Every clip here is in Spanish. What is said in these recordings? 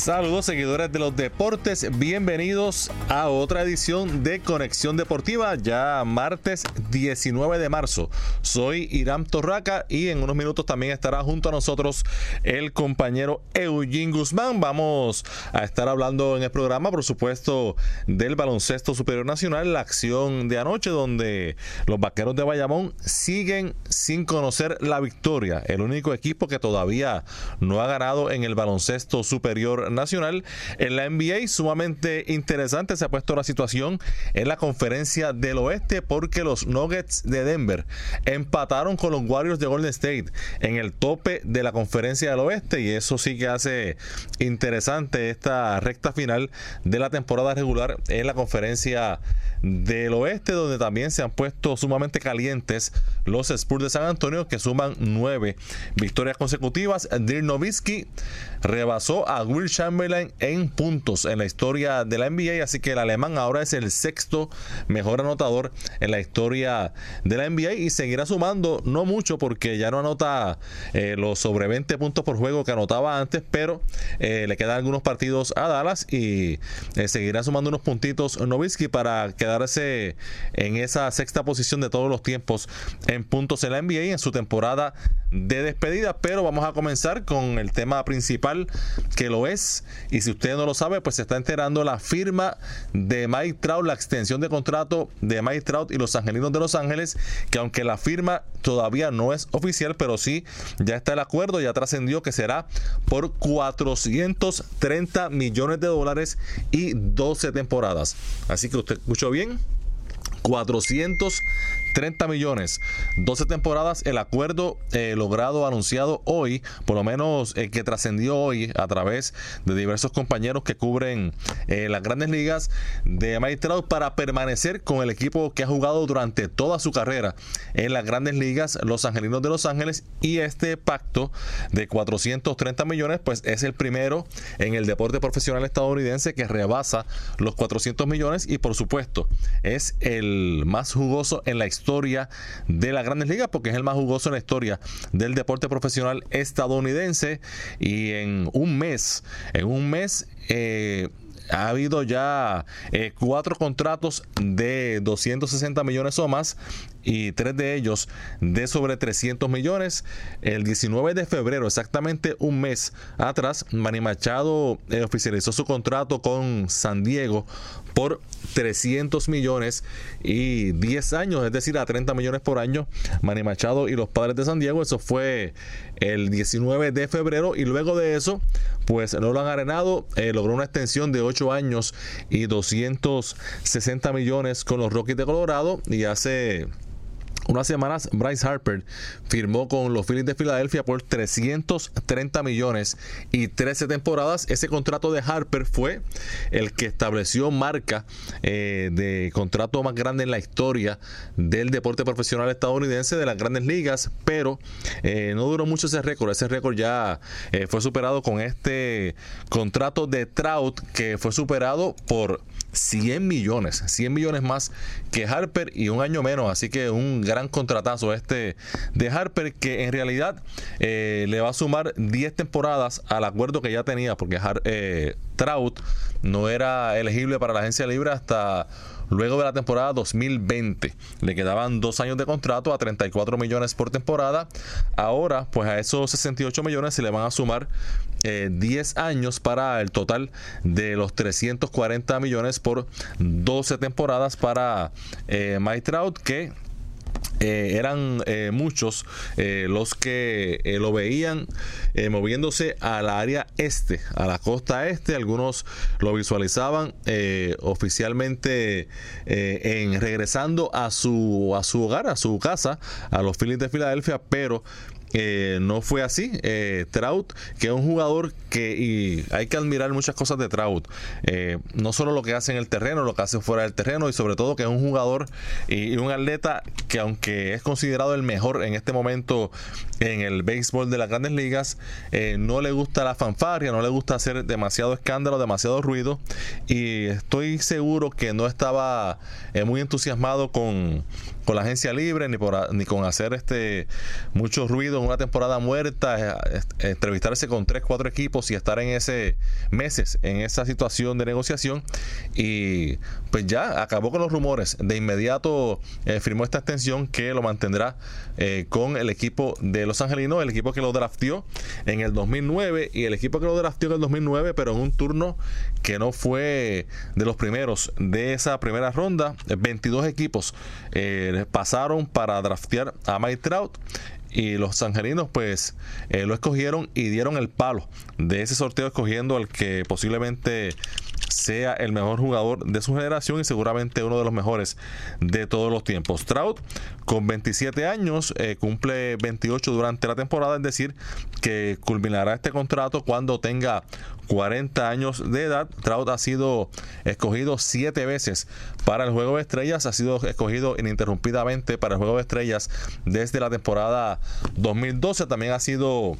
Saludos seguidores de los deportes, bienvenidos a otra edición de Conexión Deportiva, ya martes 19 de marzo. Soy Irán Torraca y en unos minutos también estará junto a nosotros el compañero Eugene Guzmán. Vamos a estar hablando en el programa, por supuesto, del baloncesto superior nacional, la acción de anoche donde los vaqueros de Bayamón siguen sin conocer la victoria. El único equipo que todavía no ha ganado en el baloncesto superior nacional. En la NBA, sumamente interesante se ha puesto la situación en la conferencia del oeste porque los Nuggets de Denver empataron con los Warriors de Golden State en el tope de la conferencia del oeste y eso sí que hace interesante esta recta final de la temporada regular en la conferencia del oeste donde también se han puesto sumamente calientes los Spurs de San Antonio que suman nueve victorias consecutivas. Dirk Nowitzki rebasó a Will Chamberlain en puntos en la historia de la NBA, así que el alemán ahora es el sexto mejor anotador en la historia de la NBA y seguirá sumando, no mucho porque ya no anota eh, los sobre 20 puntos por juego que anotaba antes, pero eh, le quedan algunos partidos a Dallas y eh, seguirá sumando unos puntitos Nowitzki para quedarse en esa sexta posición de todos los tiempos en puntos en la NBA en su temporada de despedida, pero vamos a comenzar con el tema principal que lo es y si usted no lo sabe, pues se está enterando la firma de Mike Trout, la extensión de contrato de Mike Trout y los Angelinos de Los Ángeles, que aunque la firma todavía no es oficial, pero sí ya está el acuerdo, ya trascendió que será por 430 millones de dólares y 12 temporadas. Así que usted escuchó bien bien, 400 430 millones, 12 temporadas, el acuerdo eh, logrado, anunciado hoy, por lo menos eh, que trascendió hoy a través de diversos compañeros que cubren eh, las grandes ligas de Mike para permanecer con el equipo que ha jugado durante toda su carrera en las grandes ligas, los Angelinos de Los Ángeles, y este pacto de 430 millones, pues es el primero en el deporte profesional estadounidense que rebasa los 400 millones y por supuesto es el más jugoso en la historia de las grandes ligas, porque es el más jugoso en la historia del deporte profesional estadounidense. Y en un mes, en un mes, eh, ha habido ya eh, cuatro contratos de 260 millones o más y tres de ellos de sobre 300 millones. El 19 de febrero, exactamente un mes atrás, Manny Machado eh, oficializó su contrato con San Diego por 300 millones y 10 años, es decir, a 30 millones por año. Manny Machado y los padres de San Diego, eso fue el 19 de febrero y luego de eso, pues no lo han arenado, eh, logró una extensión de 8 años y 260 millones con los Rockies de Colorado y hace unas semanas, Bryce Harper firmó con los Phillies de Filadelfia por 330 millones y 13 temporadas. Ese contrato de Harper fue el que estableció marca eh, de contrato más grande en la historia del deporte profesional estadounidense de las grandes ligas, pero eh, no duró mucho ese récord. Ese récord ya eh, fue superado con este contrato de Trout que fue superado por 100 millones, 100 millones más que Harper y un año menos. Así que un gran contratazo este de Harper que en realidad eh, le va a sumar 10 temporadas al acuerdo que ya tenía porque eh, Trout no era elegible para la agencia libre hasta luego de la temporada 2020. Le quedaban dos años de contrato a 34 millones por temporada. Ahora, pues a esos 68 millones se le van a sumar 10 eh, años para el total de los 340 millones por 12 temporadas para eh, Mike Trout que eh, eran eh, muchos eh, los que lo veían moviéndose a la área este, a la costa este. Algunos lo visualizaban oficialmente en regresando a su, a su hogar, a su casa, a los Phillies de Filadelfia, pero eh, no fue así. Eh, Trout, que es un jugador que y hay que admirar muchas cosas de Trout. Eh, no solo lo que hace en el terreno, lo que hace fuera del terreno y sobre todo que es un jugador y, un atleta que aunque es considerado el mejor en este momento en el béisbol de las grandes ligas, no le gusta la fanfarria, no le gusta hacer demasiado escándalo, demasiado ruido y estoy seguro que no estaba muy entusiasmado con con la agencia libre ni por ni con hacer este mucho ruido en una temporada muerta, eh, entrevistarse con tres, cuatro equipos y estar en ese meses en esa situación de negociación y pues ya acabó con los rumores. De inmediato eh, firmó esta extensión que lo mantendrá eh, con el equipo de Los Angelinos, el equipo que lo draftió en el 2009 y el equipo que lo draftió en el 2009, pero en un turno que no fue de los primeros de esa primera ronda. 22 equipos pasaron para draftear a Mike Trout y los angelinos pues eh, lo escogieron y dieron el palo de ese sorteo escogiendo al que posiblemente sea el mejor jugador de su generación y seguramente uno de los mejores de todos los tiempos. Trout, con 27 años, eh, cumple 28 durante la temporada, es decir, que culminará este contrato cuando tenga 40 años de edad. Trout ha sido escogido siete veces para el Juego de Estrellas, ha sido escogido ininterrumpidamente para el Juego de Estrellas desde la temporada 2012. También ha sido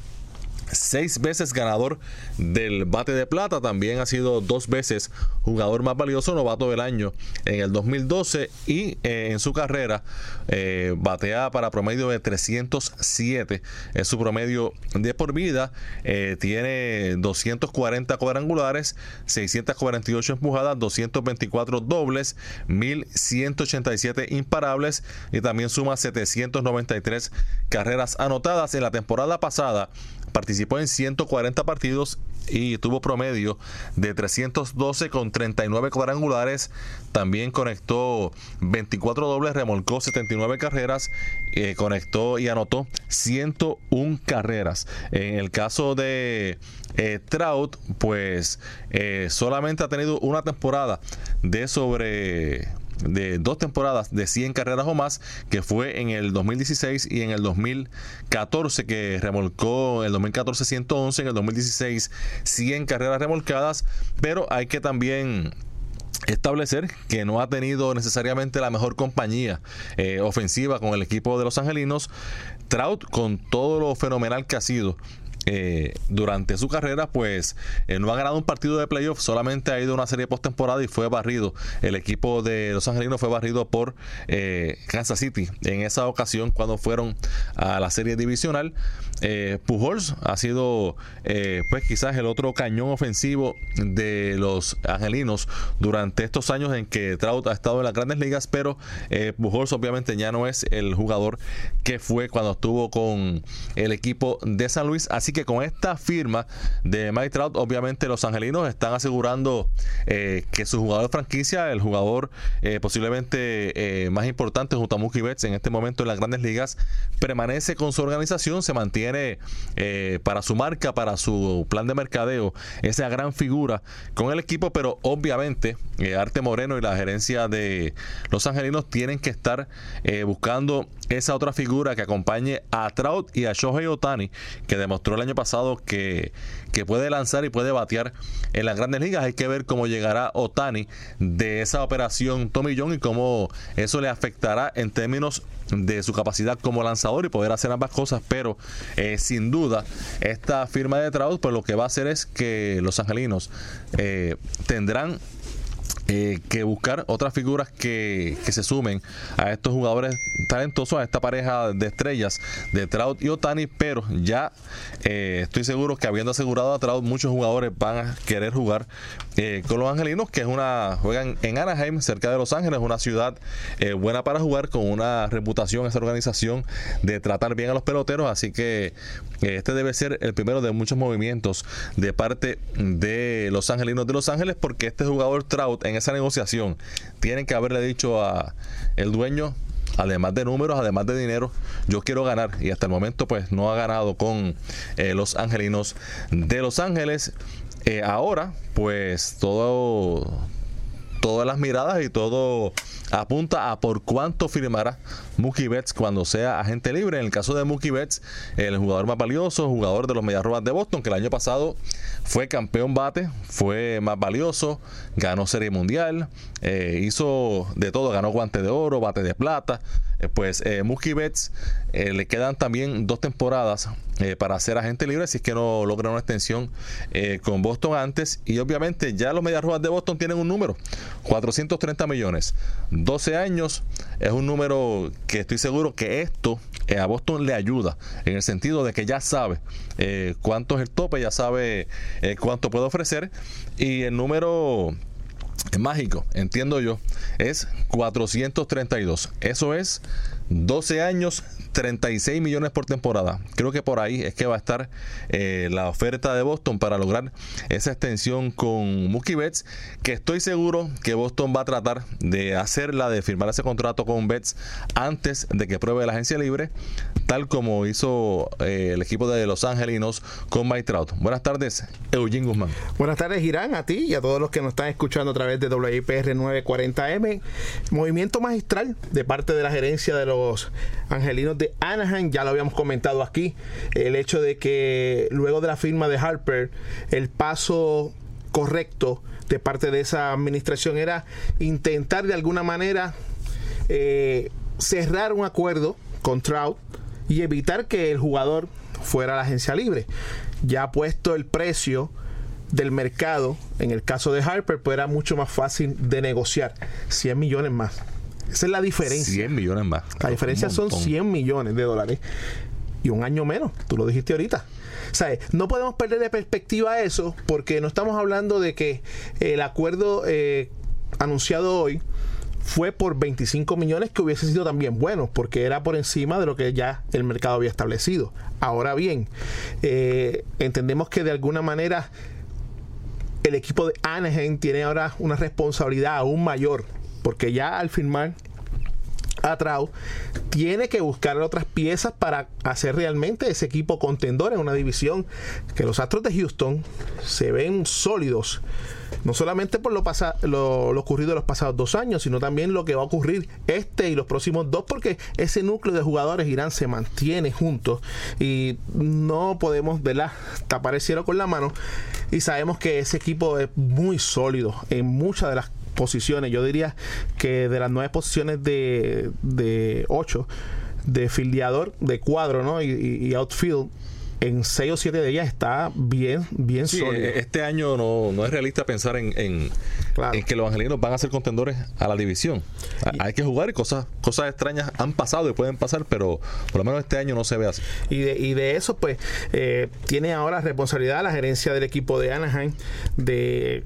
seis veces ganador del bate de plata, también ha sido dos veces jugador más valioso, novato del año en el 2012 y eh, en su carrera eh, batea para promedio de 307, es su promedio de por vida, eh, tiene 240 cuadrangulares, 648 empujadas, 224 dobles, 1187 imparables y también suma 793 carreras anotadas. En la temporada pasada participó en 140 partidos y tuvo promedio de 312 con 39 cuadrangulares. También conectó 24 dobles, remolcó 79 carreras, eh, conectó y anotó 101 carreras. En el caso de eh, Trout, pues eh, solamente ha tenido una temporada de sobre de dos temporadas de 100 carreras o más, que fue en el 2016 y en el 2014, que remolcó en el 2014 111, en el 2016 100 carreras remolcadas, pero hay que también establecer que no ha tenido necesariamente la mejor compañía eh, ofensiva con el equipo de los angelinos. Trout, con todo lo fenomenal que ha sido eh, durante su carrera, pues eh, no ha ganado un partido de playoff, solamente ha ido a una serie postemporada y fue barrido. El equipo de Los Angelinos fue barrido por eh, Kansas City en esa ocasión cuando fueron a la serie divisional. Pujols ha sido, pues quizás el otro cañón ofensivo de los Angelinos durante estos años en que Trout ha estado en las grandes ligas, pero Pujols obviamente ya no es el jugador que fue cuando estuvo con el equipo de San Luis. Así que con esta firma de Mike Trout, obviamente los angelinos están asegurando eh, que su jugador franquicia, el jugador eh, posiblemente eh, más importante junto a Mookie Betts en este momento en las grandes ligas, permanece con su organización, se mantiene para su marca, para su plan de mercadeo, esa gran figura con el equipo, pero obviamente Arte Moreno y la gerencia de los angelinos tienen que estar buscando esa otra figura que acompañe a Trout y a Shohei Otani, que demostró el año pasado que, que puede lanzar y puede batear en las grandes ligas. Hay que ver cómo llegará Otani de esa operación Tommy John y cómo eso le afectará en términos de su capacidad como lanzador y poder hacer ambas cosas, pero eh, sin duda esta firma de Trout pues lo que va a hacer es que los angelinos eh, tendrán eh, que buscar otras figuras que, que, se sumen a estos jugadores talentosos, a esta pareja de estrellas de Trout y Otani, pero ya eh, estoy seguro que habiendo asegurado a Trout, muchos jugadores van a querer jugar eh, con los angelinos, que es una, juegan en Anaheim, cerca de Los Ángeles, una ciudad buena para jugar, con una reputación, esa organización de tratar bien a los peloteros, así que este debe ser el primero de muchos movimientos de parte de los angelinos de Los Ángeles, porque este jugador Trout en esa negociación tienen que haberle dicho a el dueño además de números, además de dinero, yo quiero ganar. Y hasta el momento, pues no ha ganado con eh, los angelinos de Los Ángeles. Eh, ahora, pues todo todas las miradas y todo apunta a por cuánto firmará Mookie Betts cuando sea agente libre. En el caso de Mookie Betts, el jugador más valioso, jugador de los Medias Rojas de Boston, que el año pasado fue campeón bate, fue más valioso, ganó Serie Mundial, eh, hizo de todo, ganó guante de oro, bate de plata. Eh, pues eh, Mookie Betts eh, le quedan también dos temporadas para ser agente libre si es que no logra una extensión con Boston antes y obviamente ya los Medias Rojas de Boston tienen un número 430 millones 12 años es un número que estoy seguro que esto a Boston le ayuda en el sentido de que ya sabe cuánto es el tope ya sabe cuánto puede ofrecer y el número mágico, entiendo yo, es 432. Eso es 12 años, 36 millones por temporada. Creo que por ahí es que va a estar eh, la oferta de Boston para lograr esa extensión con Mookie Betts, que estoy seguro que Boston va a tratar de hacerla, de firmar ese contrato con Betts antes de que pruebe la agencia libre, tal como hizo eh, el equipo de Los Angelinos con Mike Trout. Buenas tardes, Eugene Guzmán. Buenas tardes, Irán, a ti y a todos los que nos están escuchando a través de WIPR 940M. Movimiento magistral de parte de la gerencia de los Angelinos de Anaheim, ya lo habíamos comentado aquí, el hecho de que luego de la firma de Harper, el paso correcto de parte de esa administración era intentar de alguna manera eh, cerrar un acuerdo con Trout y evitar que el jugador fuera a la agencia libre. Ya puesto el precio del mercado, en el caso de Harper, pues era mucho más fácil de negociar. 100 millones más. Esa es la diferencia. 100 millones más. La diferencia son 100 millones de dólares y un año menos. Tú lo dijiste ahorita. O sea, no podemos perder de perspectiva eso porque no estamos hablando de que el acuerdo eh, anunciado hoy fue por 25 millones que hubiese sido también bueno porque era por encima de lo que ya el mercado había establecido. Ahora bien, eh, entendemos que de alguna manera el equipo de Anaheim tiene ahora una responsabilidad aún mayor porque ya al firmar a tiene que buscar otras piezas para hacer realmente ese equipo contendor en una división que los Astros de Houston se ven sólidos no solamente por lo, lo, ocurrido en los pasados dos años, sino también lo que va a ocurrir este y los próximos dos, porque ese núcleo de jugadores Irán se mantiene juntos y no podemos ¿verdad? tapar el cielo con la mano y sabemos que ese equipo es muy sólido en muchas de las posiciones. Yo diría que de las nueve posiciones de, de ocho de fildeador, de cuadro ¿no? y, outfield, en seis o siete de ellas está bien, bien sólido. E-, este año no, no es realista pensar en, en, que los angelinos van a ser contendores a la división. Hay que jugar y cosas, cosas extrañas han pasado y pueden pasar, pero por lo menos este año no se ve así. Y de, y de eso, pues, eh, tiene ahora responsabilidad la gerencia del equipo de Anaheim de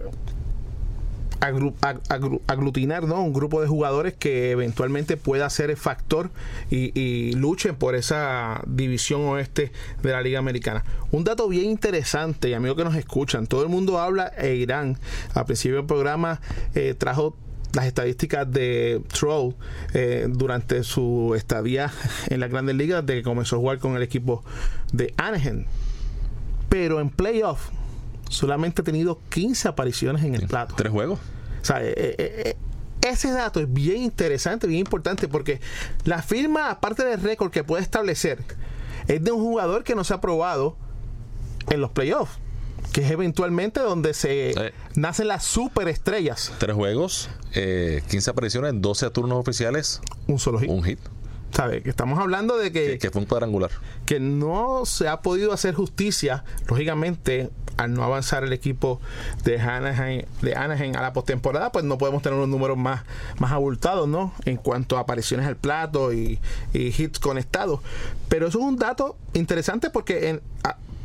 aglutinar ¿no? un grupo de jugadores que eventualmente pueda ser el factor y, luchen por esa división oeste de la Liga Americana. Un dato bien interesante, y amigos que nos escuchan, todo el mundo habla e Irán. Al principio del programa eh, trajo las estadísticas de Troll eh, durante su estadía en las grandes ligas de que comenzó a jugar con el equipo de Anaheim. Pero en playoff solamente ha tenido 15 apariciones en el plato. ¿Tres juegos? O sea, eh, eh, eh, ese dato es bien interesante, bien importante, porque la firma, aparte del récord que puede establecer, es de un jugador que no se ha probado en los playoffs que es eventualmente donde se nacen las superestrellas. Tres juegos, 15 apariciones, 12 turnos oficiales. Un solo hit. Un hit. ¿Sabe? Que estamos hablando de que, que fue un cuadrangular. Que no se ha podido hacer justicia, lógicamente, al no avanzar el equipo de Anaheim, de Anaheim a la postemporada, pues no podemos tener unos números más, más abultados, ¿no? En cuanto a apariciones al plato y, hits conectados. Pero eso es un dato interesante porque en,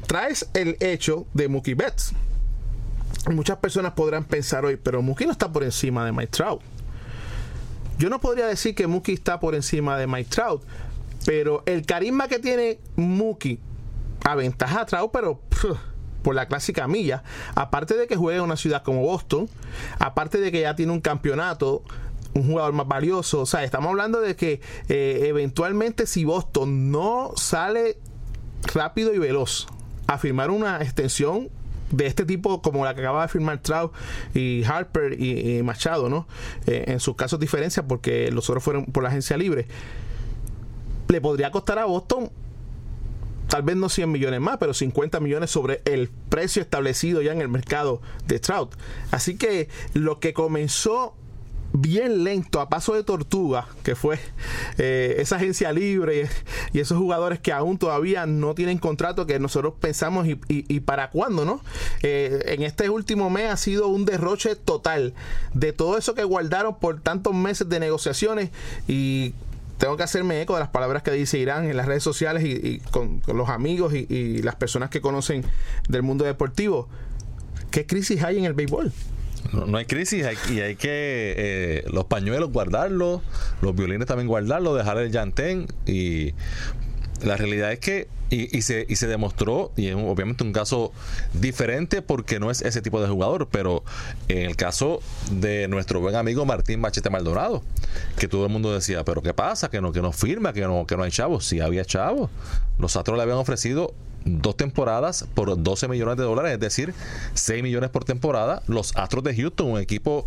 traes el hecho de Mookie Betts. Muchas personas podrán pensar hoy, pero Mookie no está por encima de Mike Trout. Yo no podría decir que Mookie está por encima de Mike Trout, pero el carisma que tiene Mookie aventaja a Trout, pero por la clásica milla, aparte de que juega en una ciudad como Boston, aparte de que ya tiene un campeonato, un jugador más valioso, o sea, estamos hablando de que eh, eventualmente si Boston no sale rápido y veloz a firmar una extensión de este tipo como la que acaba de firmar Trout y Harper y, Machado, ¿no? Eh, en sus casos diferencias porque los otros fueron por la agencia libre. Le podría costar a Boston tal vez no 100 millones más, pero 50 millones sobre el precio establecido ya en el mercado de Trout. Así que lo que comenzó bien lento, a paso de tortuga, que fue eh, esa agencia libre y, esos jugadores que aún todavía no tienen contrato, que nosotros pensamos y, para cuándo, ¿no? Eh, en este último mes ha sido un derroche total de todo eso que guardaron por tantos meses de negociaciones y tengo que hacerme eco de las palabras que dice Irán en las redes sociales y, con, los amigos y las personas que conocen del mundo deportivo. ¿Qué crisis hay en el béisbol? No, hay crisis y hay que eh, los pañuelos guardarlos, los violines también guardarlos, dejar el llantén y la realidad es que y, se, y se demostró, y es obviamente un caso diferente porque no es ese tipo de jugador, pero en el caso de nuestro buen amigo Martín Machete Maldonado, que todo el mundo decía, pero ¿qué pasa? Que no, que no firma, que no, que no hay chavos. Sí había chavos. Los Astros le habían ofrecido dos temporadas por 12 millones de dólares, es decir, 6 millones por temporada. Los Astros de Houston, un equipo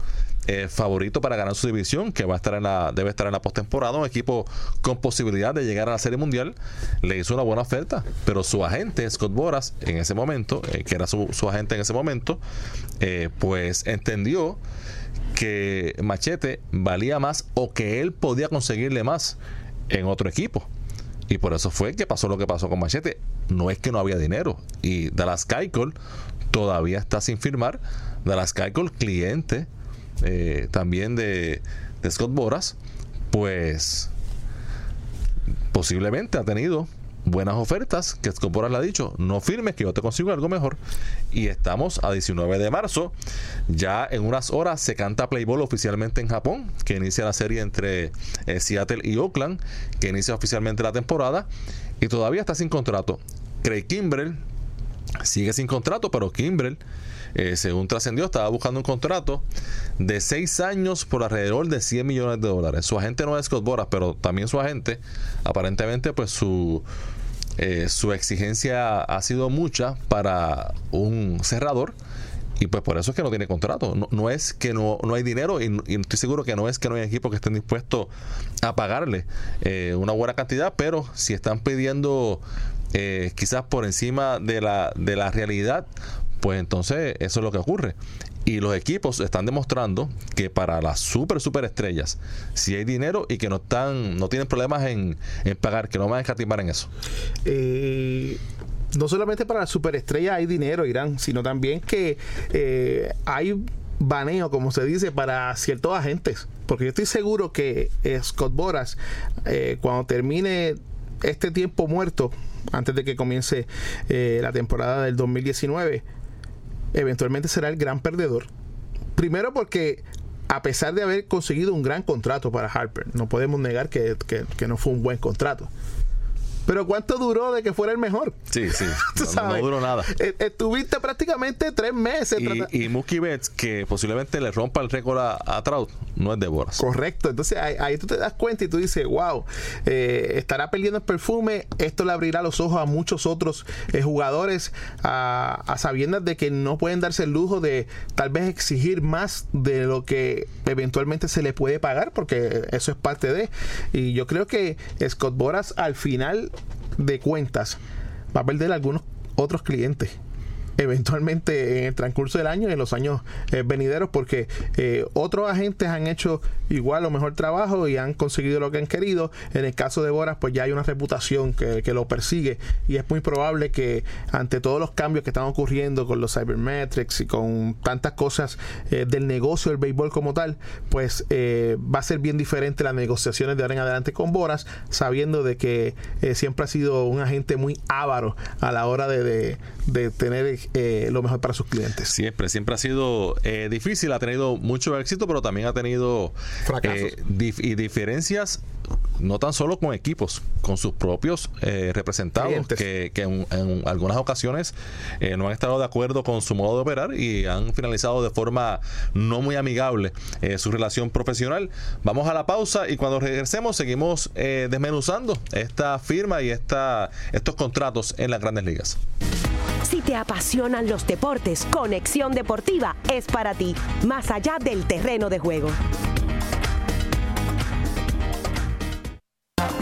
eh, favorito para ganar su división, que va a estar en la, debe estar en la postemporada, un equipo con posibilidad de llegar a la Serie Mundial, le hizo una buena oferta, pero su agente, Scott Boras, en ese momento, eh, que era su, agente en ese momento, eh, pues entendió que Machete valía más o que él podía conseguirle más en otro equipo. Y por eso fue que pasó lo que pasó con Machete. No es que no había dinero. Y Dallas Keuchel todavía está sin firmar. Dallas Keuchel, cliente eh, también de, de Scott Boras, pues posiblemente ha tenido buenas ofertas, que le ha dicho, no firmes que yo te consigo algo mejor. Y estamos a 19 de marzo, ya en unas horas se canta Playboy oficialmente en Japón, que inicia la serie entre eh, Seattle y Oakland, que inicia oficialmente la temporada, y todavía está sin contrato. Craig Kimbrell sigue sin contrato, pero Kimbrell eh, según trascendió, estaba buscando un contrato de seis años por alrededor de 100 millones de dólares. Su agente no es Scott Boras, pero también su agente, aparentemente, pues su, eh, su exigencia ha sido mucha para un cerrador. Y pues por eso es que no tiene contrato. No, es que no, no hay dinero y, estoy seguro que no es que no hay equipos que estén dispuestos a pagarle eh, una buena cantidad, pero si están pidiendo quizás por encima de la, de la realidad, pues entonces eso es lo que ocurre. Y los equipos están demostrando que para las super, super estrellas, si hay dinero y que no están, no tienen problemas en, pagar, que no van a escatimar en eso. Eh, no solamente para las superestrellas hay dinero, Irán, sino también que eh, hay baneo, como se dice, para ciertos agentes. Porque yo estoy seguro que Scott Boras, eh, cuando termine este tiempo muerto, antes de que comience la temporada del 2019, eventualmente será el gran perdedor. Primero porque a pesar de haber conseguido un gran contrato para Harper, no podemos negar que, que no fue un buen contrato. Pero ¿cuánto duró de que fuera el mejor? Sí, sí. No, duró nada. E, estuviste prácticamente tres meses. Y, y Mookie Betts, que posiblemente le rompa el récord a, Trout, no es de Boras. Correcto. Entonces ahí, tú te das cuenta y tú dices, wow, eh, estará perdiendo el perfume. Esto le abrirá los ojos a muchos otros eh, jugadores a, a sabiendas de que no pueden darse el lujo de tal vez exigir más de lo que eventualmente se le puede pagar, porque eso es parte de. Y yo creo que Scott Boras al final de cuentas va a perder algunos otros clientes eventualmente en el transcurso del año y en los años eh, venideros porque eh, otros agentes han hecho igual o mejor trabajo y han conseguido lo que han querido en el caso de Boras pues ya hay una reputación que, lo persigue y es muy probable que ante todos los cambios que están ocurriendo con los cybermetrics y con tantas cosas eh, del negocio del béisbol como tal pues va a ser bien diferente las negociaciones de ahora en adelante con Boras sabiendo de que siempre ha sido un agente muy avaro a la hora de, de, de tener eh, lo mejor para sus clientes. Siempre, siempre ha sido eh, difícil, ha tenido mucho éxito, pero también ha tenido eh, y diferencias no tan solo con equipos, con sus propios representados, que, en, algunas ocasiones no han estado de acuerdo con su modo de operar y han finalizado de forma no muy amigable su relación profesional. Vamos a la pausa y cuando regresemos seguimos desmenuzando esta firma y esta, estos contratos en las grandes ligas. Si te apasionan los deportes, Conexión Deportiva es para ti, más allá del terreno de juego.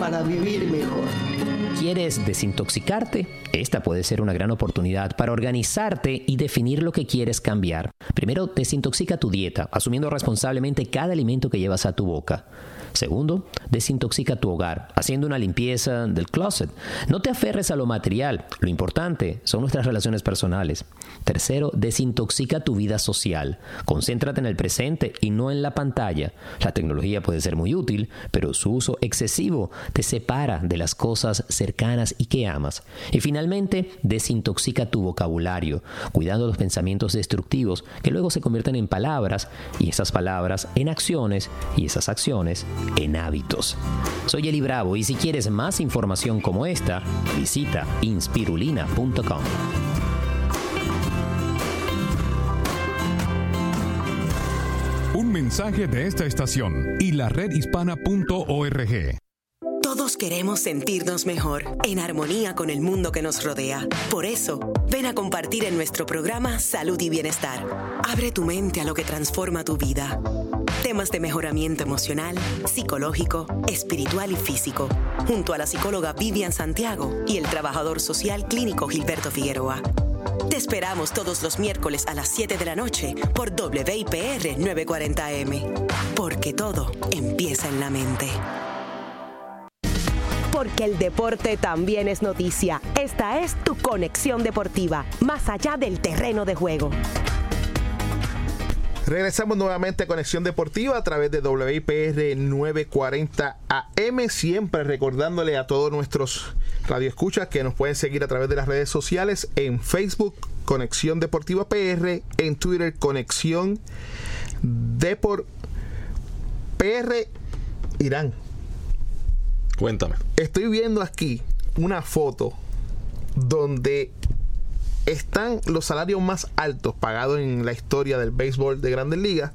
Para vivir mejor. ¿Quieres desintoxicarte? Esta puede ser una gran oportunidad para organizarte y definir lo que quieres cambiar. Primero, desintoxica tu dieta, asumiendo responsablemente cada alimento que llevas a tu boca. Segundo, desintoxica tu hogar, haciendo una limpieza del closet. No te aferres a lo material, lo importante son nuestras relaciones personales. Tercero, desintoxica tu vida social. Concéntrate en el presente y no en la pantalla. La tecnología puede ser muy útil, pero su uso excesivo te separa de las cosas cercanas y que amas. Y finalmente, desintoxica tu vocabulario, cuidando los pensamientos destructivos que luego se convierten en palabras y esas palabras en acciones y esas acciones en hábitos. Soy Eli Bravo y si quieres más información como esta, visita inspirulina.com. Un mensaje de esta estación y la redhispana.org. Todos queremos sentirnos mejor, en armonía con el mundo que nos rodea. Por eso, ven a compartir en nuestro programa Salud y Bienestar. Abre tu mente a lo que transforma tu vida. Temas de mejoramiento emocional, psicológico, espiritual y físico, junto a la psicóloga Vivian Santiago y el trabajador social clínico Gilberto Figueroa. Te esperamos todos los miércoles a las 7 de la noche por WIPR 940M, porque todo empieza en la mente porque el deporte también es noticia. Esta es tu conexión deportiva, más allá del terreno de juego. Regresamos nuevamente a Conexión Deportiva a través de WIPR 940 AM, siempre recordándole a todos nuestros radioescuchas que nos pueden seguir a través de las redes sociales en Facebook Conexión Deportiva PR, en Twitter Conexión Deport PR Irán. Cuéntame. Estoy viendo aquí una foto donde están los salarios más altos pagados en la historia del béisbol de Grandes Ligas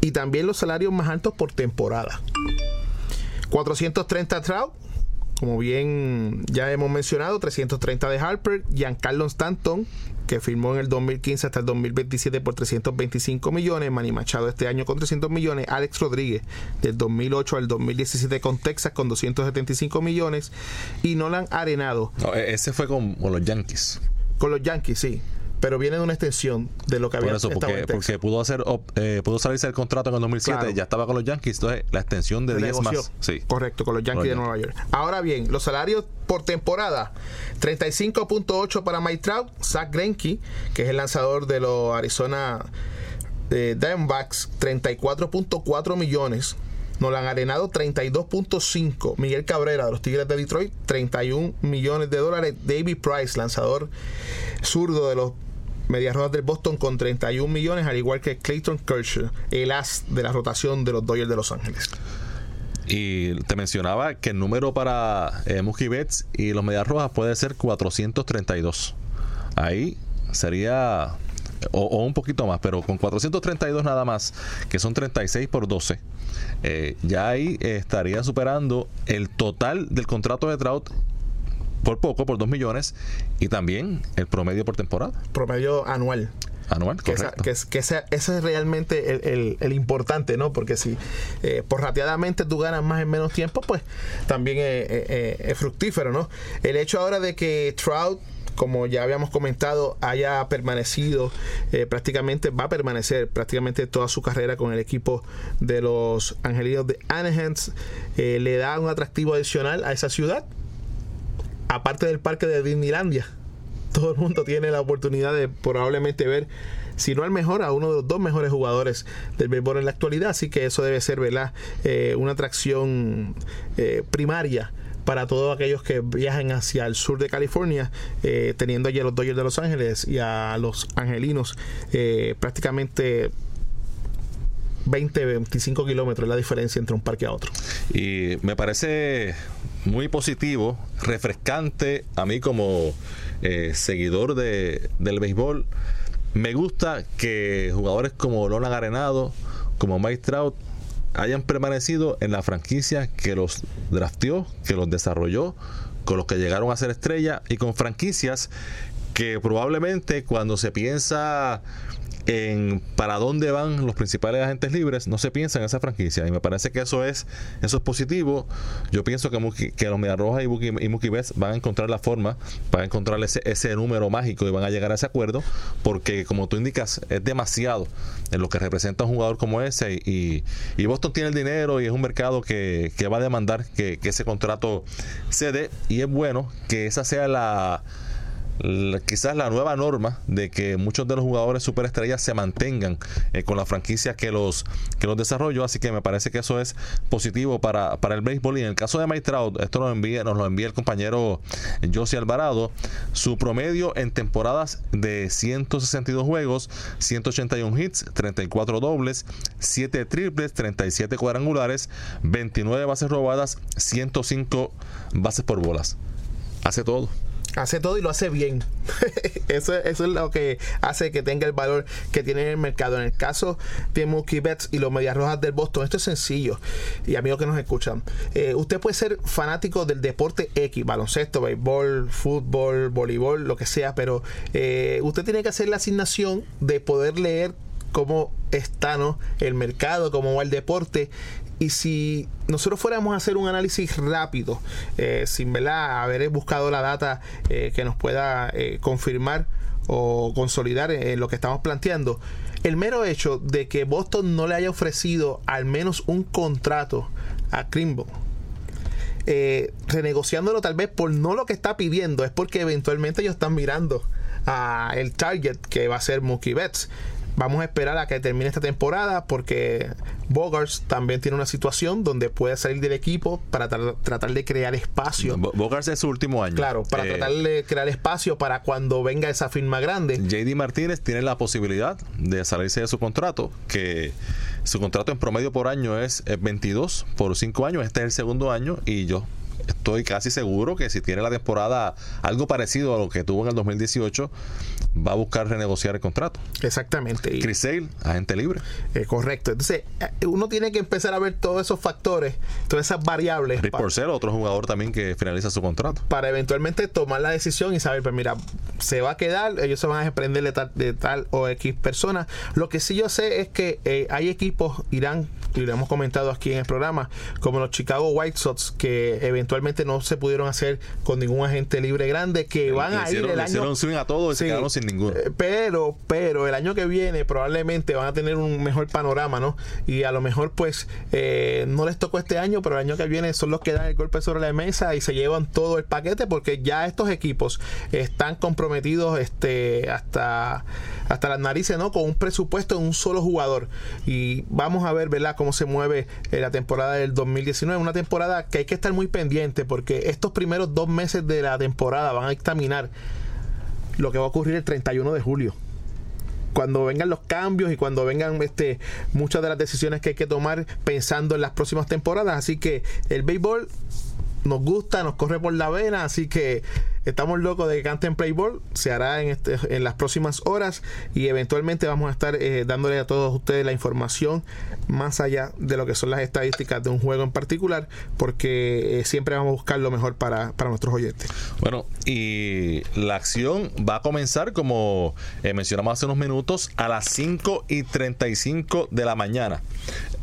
y también los salarios más altos por temporada. 430 Trout, como bien ya hemos mencionado, 330 de Harper, Giancarlo Stanton, que firmó en el 2015 hasta el 2027 por 325 millones, Manny Machado este año con 300 millones, Alex Rodríguez del 2008 al 2017 con Texas con 275 millones y Nolan Arenado. E-, ese fue con los Yankees. Con los Yankees, sí pero viene de una extensión de lo que había Por eso, porque, porque pudo hacer eh, pudo salirse el contrato en el 2007, ya estaba con los Yankees, entonces la extensión de 10 más. Sí. Correcto, con los Yankees de Nueva York. Ahora bien, los salarios por temporada, 35.8 para Mike Trout, Zach Greinke, que es el lanzador de los Arizona eh, Diamondbacks, 34.4 millones. Nolan Arenado 32.5. Miguel Cabrera de los Tigres de Detroit 31 millones de dólares. David Price, lanzador zurdo de los Medias Rojas del Boston con 31 millones, al igual que Clayton Kershaw, el as de la rotación de los Dodgers de Los Ángeles. Y te mencionaba que el número para eh, y los Medias Rojas puede ser 432. Ahí sería, o, un poquito más, pero con 432 nada más, que son 36 por 12. Eh, ya ahí estaría superando el total del contrato de Trout por poco, por 2 millones, y también el promedio por temporada. Promedio anual. Anual, correcto. Que, que, ese, es realmente el, importante, ¿no? Porque si eh, por rateadamente tú ganas más en menos tiempo, pues también es fructífero, ¿no? El hecho ahora de que Trout como ya habíamos comentado, haya permanecido eh, prácticamente, va a permanecer prácticamente toda su carrera con el equipo de los Angelinos de Anaheim, eh, le da un atractivo adicional a esa ciudad aparte del parque de Disneylandia, todo el mundo tiene la oportunidad de probablemente ver, si no al mejor, a uno de los dos mejores jugadores del béisbol en la actualidad. Así que eso debe ser, ¿verdad? Eh, una atracción eh, primaria para todos aquellos que viajen hacia el sur de California, eh, teniendo allí a los Dodgers de Los Ángeles y a los angelinos prácticamente 20, 25 kilómetros la diferencia entre un parque a otro. Y me parece muy positivo, refrescante a mí como eh, seguidor de, del béisbol. Me gusta que jugadores como Lola Arenado, como Mike Trout, hayan permanecido en la franquicia que los drafteó, que los desarrolló, con los que llegaron a ser estrella y con franquicias que probablemente cuando se piensa en para dónde van los principales agentes libres, no se piensa en esa franquicia. Y me parece que eso es, eso es positivo. Yo pienso que, que los Mediarrojas y y Mookie Betts van a encontrar la forma, van a encontrar ese, ese número mágico y van a llegar a ese acuerdo, porque como tú indicas, es demasiado en lo que representa un jugador como ese. Y, y Boston tiene el dinero y es un mercado que, que va a demandar que, que ese contrato se dé. Y es bueno que esa sea la quizás la nueva norma de que muchos de los jugadores superestrellas se mantengan eh, con la franquicia que los que los desarrolló. Así que me parece que eso es positivo para, para el béisbol. Y en el caso de Mike esto nos, envía, nos lo envía el compañero Josie Alvarado. Su promedio en temporadas de 162 juegos 181 hits 34 dobles 7 triples 37 cuadrangulares 29 bases robadas 105 bases por bolas. Hace todo hace todo y lo hace bien. eso, eso es lo que hace que tenga el valor que tiene en el mercado. En el caso de Mookie Betts y los Medias Rojas del Boston, esto es sencillo. Y amigos que nos escuchan, eh, usted puede ser fanático del deporte X, baloncesto, béisbol, fútbol, voleibol, lo que sea, pero eh, usted tiene que hacer la asignación de poder leer cómo está ¿no? el mercado, cómo va el deporte y si nosotros fuéramos a hacer un análisis rápido, eh, sin ¿verdad? haber buscado la data eh, que nos pueda eh, confirmar o consolidar en lo que estamos planteando, el mero hecho de que Boston no le haya ofrecido al menos un contrato a Krimble, renegociándolo tal vez por no lo que está pidiendo, es porque eventualmente ellos están mirando a el target que va a ser Mookie Betts. Vamos a esperar a que termine esta temporada porque Bogarts también tiene una situación donde puede salir del equipo para tratar de crear espacio. Bogarts es su último año. Claro, para eh, tratar de crear espacio para cuando venga esa firma grande. JD Martínez tiene la posibilidad de salirse de su contrato, que su contrato en promedio por año es 22 por 5 años. Este es el segundo año y yo estoy casi seguro que si tiene la temporada algo parecido a lo que tuvo en el 2018, va a buscar renegociar el contrato. Exactamente. Chris Sale, agente libre. Eh, correcto. Entonces, eh, uno tiene que empezar a ver todos esos factores, todas esas variables. Rick Porcel, otro jugador también que finaliza su contrato. Para eventualmente tomar la decisión y saber, pues mira, se va a quedar, ellos se van a desprender de tal, o X persona. Lo que sí yo sé es que eh, hay equipos, Irán, y lo hemos comentado aquí en el programa, como los Chicago White Sox, que eventualmente no se pudieron hacer con ningún agente libre grande, que van a ir el año. Hicieron swing a todos y se quedaron sin ninguno. Eh, pero, pero el año que viene probablemente van a tener un mejor panorama, ¿no? Y a lo mejor, pues, eh, no les tocó este año, pero el año que viene son los que dan el golpe sobre la mesa y se llevan todo el paquete, porque ya estos equipos están comprometidos este, hasta, hasta las narices, ¿no? Con un presupuesto en un solo jugador. Y vamos a ver, ¿verdad? Cómo se mueve eh, la temporada del 2019. Una temporada que hay que estar muy pendiente porque estos primeros dos meses de la temporada van a examinar lo que va a ocurrir el 31 de julio cuando vengan los cambios y cuando vengan este, muchas de las decisiones que hay que tomar pensando en las próximas temporadas. Así que el béisbol nos gusta, nos corre por la vena, así que estamos locos de que canten Playboy. Se hará en, este, en las próximas horas y eventualmente vamos a estar eh, dándole a todos ustedes la información más allá de lo que son las estadísticas de un juego en particular, porque eh, siempre vamos a buscar lo mejor para, para, nuestros oyentes. Bueno, y la acción va a comenzar, como eh, mencionamos hace unos minutos, a las 5 y 35 de la mañana,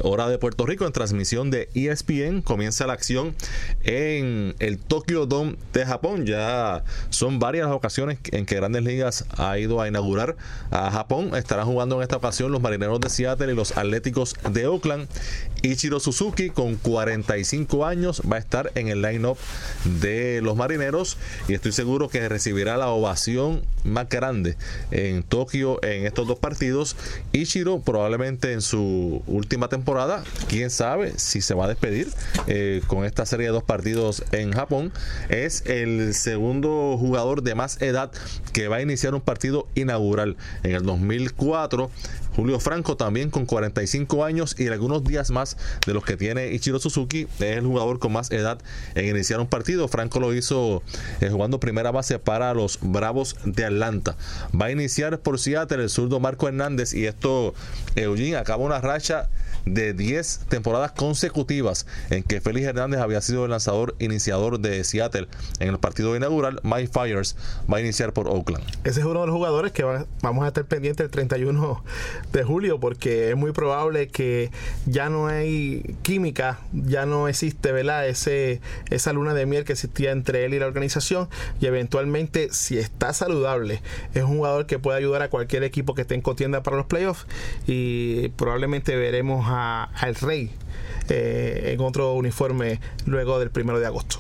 hora de Puerto Rico, en transmisión de ESPN. Comienza la acción en el Tokyo Dome de Japón. Ya son varias las ocasiones en que Grandes Ligas ha ido a inaugurar a Japón. Estarán jugando en esta ocasión los Marineros de Seattle y los Atléticos de Oakland. Ichiro Suzuki con 45 años va a estar en el line-up de los Marineros y estoy seguro que recibirá la ovación más grande en Tokio en estos dos partidos. Ichiro probablemente en su última temporada, quién sabe si se va a despedir eh, con esta serie de dos partidos en Japón. Es el jugador de más edad que va a iniciar un partido inaugural en el 2004. Julio Franco también con 45 años y algunos días más de los que tiene Ichiro Suzuki. Es el jugador con más edad en iniciar un partido. Franco lo hizo eh, jugando primera base para los Bravos de Atlanta. Va a iniciar por Seattle el zurdo Marco Hernández y esto, Eugene, acaba una racha de 10 temporadas consecutivas en que Félix Hernández había sido el lanzador iniciador de Seattle en el partido inaugural. Mike Fires va a iniciar por Oakland. Ese es uno de los jugadores que vamos a estar pendientes el 31 de julio porque es muy probable que ya no hay química, ya no existe ¿verdad? Ese, esa luna de miel que existía entre él y la organización y eventualmente si está saludable es un jugador que puede ayudar a cualquier equipo que esté en contienda para los playoffs y probablemente veremos al Rey eh, en otro uniforme luego del primero de agosto.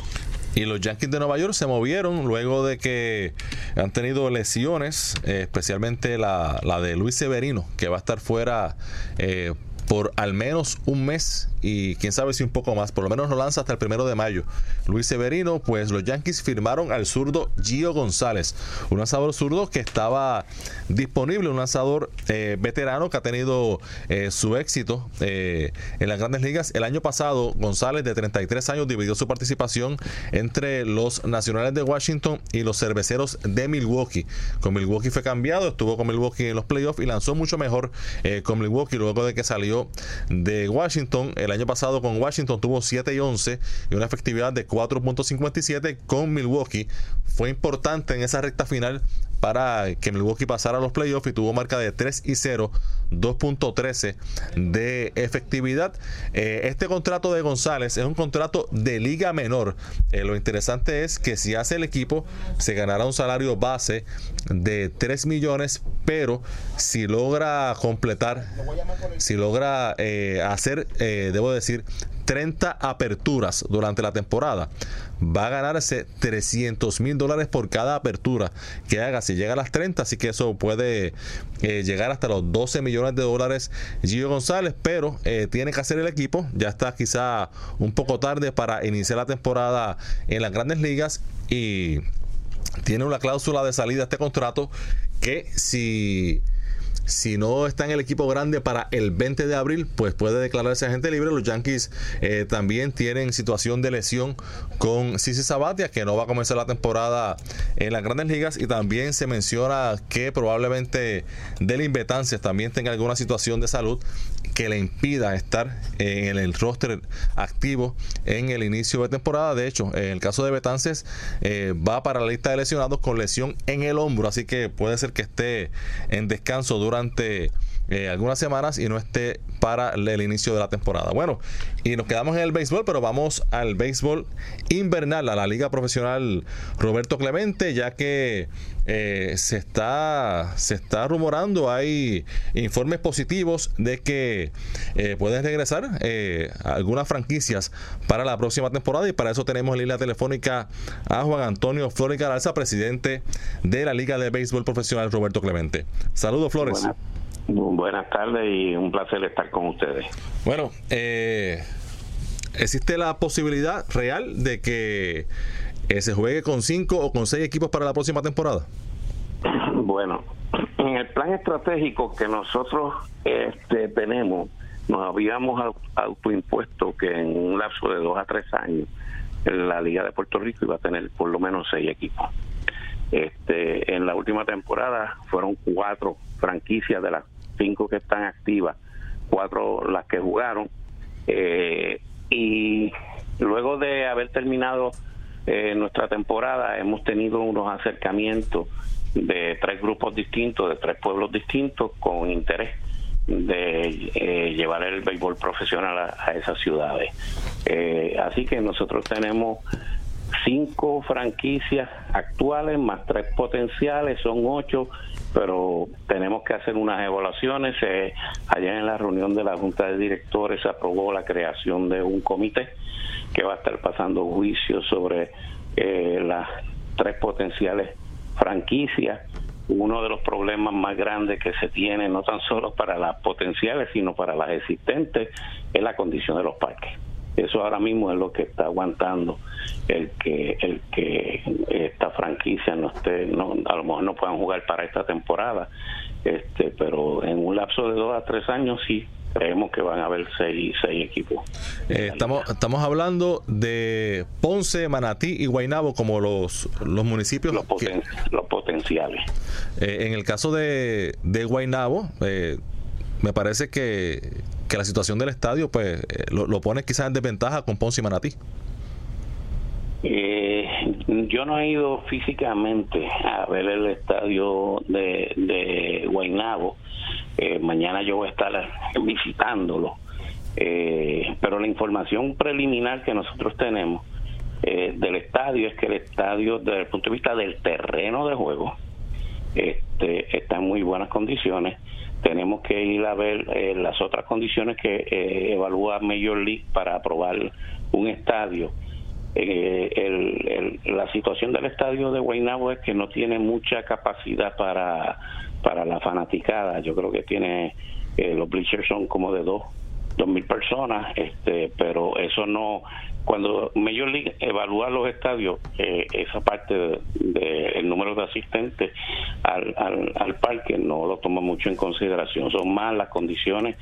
Y los Yankees de Nueva York se movieron luego de que han tenido lesiones, eh, especialmente la, la, de Luis Severino, que va a estar fuera eh, por al menos un mes y quién sabe si un poco más, por lo menos no lanza hasta el primero de mayo. Luis Severino, pues los Yankees firmaron al zurdo Gio González, un lanzador zurdo que estaba disponible, un lanzador eh, veterano que ha tenido eh, su éxito eh, en las grandes ligas. El año pasado, González, de 33 años, dividió su participación entre los Nacionales de Washington y los Cerveceros de Milwaukee. Con Milwaukee fue cambiado, estuvo con Milwaukee en los playoffs y lanzó mucho mejor con Milwaukee luego de que salió de Washington. Año pasado con Washington tuvo 7 y 11 y una efectividad de 4.57 con Milwaukee. Fue importante en esa recta final para que Milwaukee pasara a los playoffs y tuvo marca de 3 y 0, 2.13 de efectividad. Eh, este contrato de González es un contrato de liga menor. Eh, lo interesante es que si hace el equipo, se ganará un salario base de 3 millones, pero si logra completar, si logra eh, hacer, debo decir, 30 aperturas durante la temporada, va a ganarse 300 mil dólares por cada apertura que haga. Si llega a las 30, así que eso puede eh, llegar hasta los 12 millones de dólares Gio González, pero eh, tiene que hacer el equipo, ya está quizá un poco tarde para iniciar la temporada en las grandes ligas y tiene una cláusula de salida este contrato que si si no está en el equipo grande para el 20 de abril, pues puede declararse agente libre. Los Yankees eh, también tienen situación de lesión con Sisi Sabatia, que no va a comenzar la temporada en las grandes ligas. Y también se menciona que probablemente Delin Betances también tenga alguna situación de salud que le impida estar en el roster activo en el inicio de temporada. De hecho, en el caso de Betances, eh, va para la lista de lesionados con lesión en el hombro, así que puede ser que esté en descanso durante eh, algunas semanas y no esté para el inicio de la temporada. Bueno, y nos quedamos en el béisbol, pero vamos al béisbol invernal, a la Liga Profesional Roberto Clemente, ya que eh, se, está, se está rumorando, hay informes positivos de que eh, pueden regresar eh, algunas franquicias para la próxima temporada y para eso tenemos en línea telefónica a Juan Antonio Flores Garalza, presidente de la Liga de Béisbol Profesional Roberto Clemente. Saludos Flores. Tardes y un placer estar con ustedes. Bueno, existe la posibilidad real de que se juegue con cinco o con seis equipos para la próxima temporada? Bueno, en el plan estratégico que nosotros este, tenemos, nos habíamos autoimpuesto que en un lapso de dos a tres años la Liga de Puerto Rico iba a tener por lo menos seis equipos. Este, en la última temporada fueron cuatro franquicias de las cinco que están activas, cuatro las que jugaron, eh, y luego de haber terminado eh, nuestra temporada hemos tenido unos acercamientos de tres grupos distintos, de tres pueblos distintos, con interés de eh, llevar el béisbol profesional a, esas ciudades. Así que nosotros tenemos cinco franquicias actuales más tres potenciales, son ocho, pero tenemos que hacer unas evaluaciones. Eh, allá en la reunión de la Junta de Directores se aprobó la creación de un comité que va a estar pasando juicio sobre eh, las tres potenciales franquicias. Uno de los problemas más grandes que se tiene, no tan solo para las potenciales, sino para las existentes, es la condición de los parques. Eso ahora mismo es lo que está aguantando el que el que esta franquicia no esté, no, a lo mejor no puedan jugar para esta temporada, este, pero en un lapso de dos a tres años sí creemos que van a haber seis, seis equipos. Eh, estamos, estamos hablando de Ponce, Manatí y Guaynabo como los, los municipios. Los, los potenciales. Eh, en el caso de, de Guaynabo, eh, me parece que, que, la situación del estadio pues lo, lo, pone quizás en desventaja con Ponce y Manatí. yo no he ido físicamente a ver el estadio de, de Guaynabo eh, mañana yo voy a estar visitándolo. Eh, pero la información preliminar que nosotros tenemos eh, del estadio es que el estadio, desde el punto de vista del terreno de juego, este, está en muy buenas condiciones. Tenemos que ir a ver las otras condiciones que evalúa Major League para aprobar un estadio. la situación del estadio de Guaynabo es que no tiene mucha capacidad para para la fanaticada. Yo creo que tiene, eh, los bleachers son como de dos, dos mil personas, este, pero eso no, cuando Major League evalúa los estadios, eh, esa parte del de, número de asistentes al, al, parque no lo toma mucho en consideración. Son más las condiciones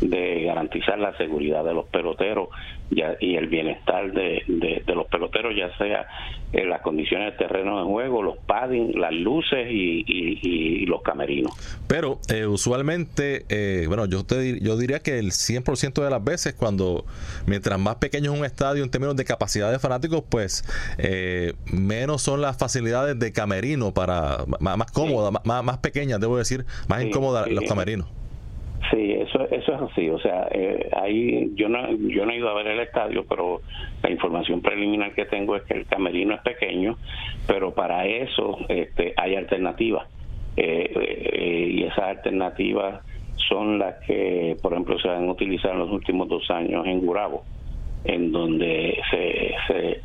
de garantizar la seguridad de los peloteros y el bienestar de, de, los peloteros, ya sea en las condiciones de terreno de juego, los padding, las luces y, y, los camerinos. Pero eh, usualmente, eh, bueno, yo, te, yo diría que el 100% de las veces, cuando mientras más pequeño es un estadio, en términos de capacidad de fanáticos, pues eh, menos son las facilidades de camerino para más, cómodas, más, más pequeñas, debo decir, más incómodas los camerinos. Sí, eso, eso es así. O sea, eh, ahí yo no, yo no he ido a ver el estadio, pero la información preliminar que tengo es que el camerino es pequeño, pero para eso este, hay alternativas. Eh, y esas alternativas son las que, por ejemplo, se han utilizado en los últimos dos años en Gurabo en donde se, se,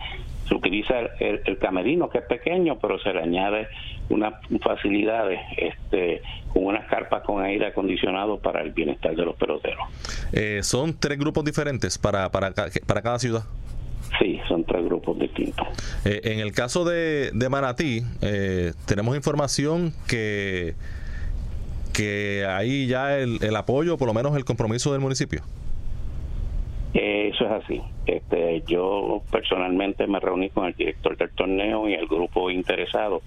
utiliza el, camerino que es pequeño pero se le añade unas facilidades este con unas carpas con aire acondicionado para el bienestar de los peloteros eh, son tres grupos diferentes para para para cada ciudad Sí, son tres grupos distintos. Eh, en el caso de, de Manatí, eh, tenemos información que, que ahí ya el, el apoyo, por lo menos el compromiso del municipio. Eh, eso es así. Este, yo personalmente me reuní con el director del torneo y el grupo interesado,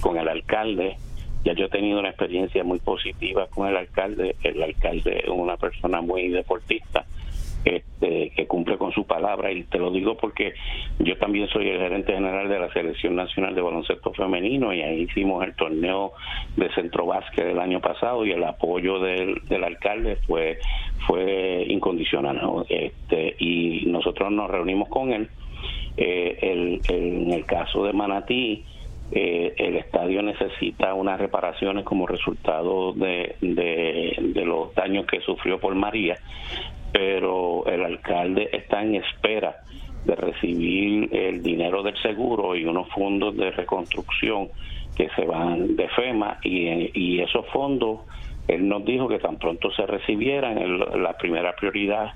con el alcalde. Ya yo he tenido una experiencia muy positiva con el alcalde. El alcalde es una persona muy deportista este, que cumple con su palabra y te lo digo porque yo también soy el gerente general de la Selección Nacional de Baloncesto Femenino y ahí hicimos el torneo de centro básquet del año pasado y el apoyo del, alcalde fue fue incondicional este, y nosotros nos reunimos con él eh, el, en el caso de Manatí eh, el estadio necesita unas reparaciones como resultado de, de, los daños que sufrió por María pero el alcalde está en espera de recibir el dinero del seguro y unos fondos de reconstrucción que se van de FEMA y, esos fondos, él nos dijo que tan pronto se recibieran, la primera prioridad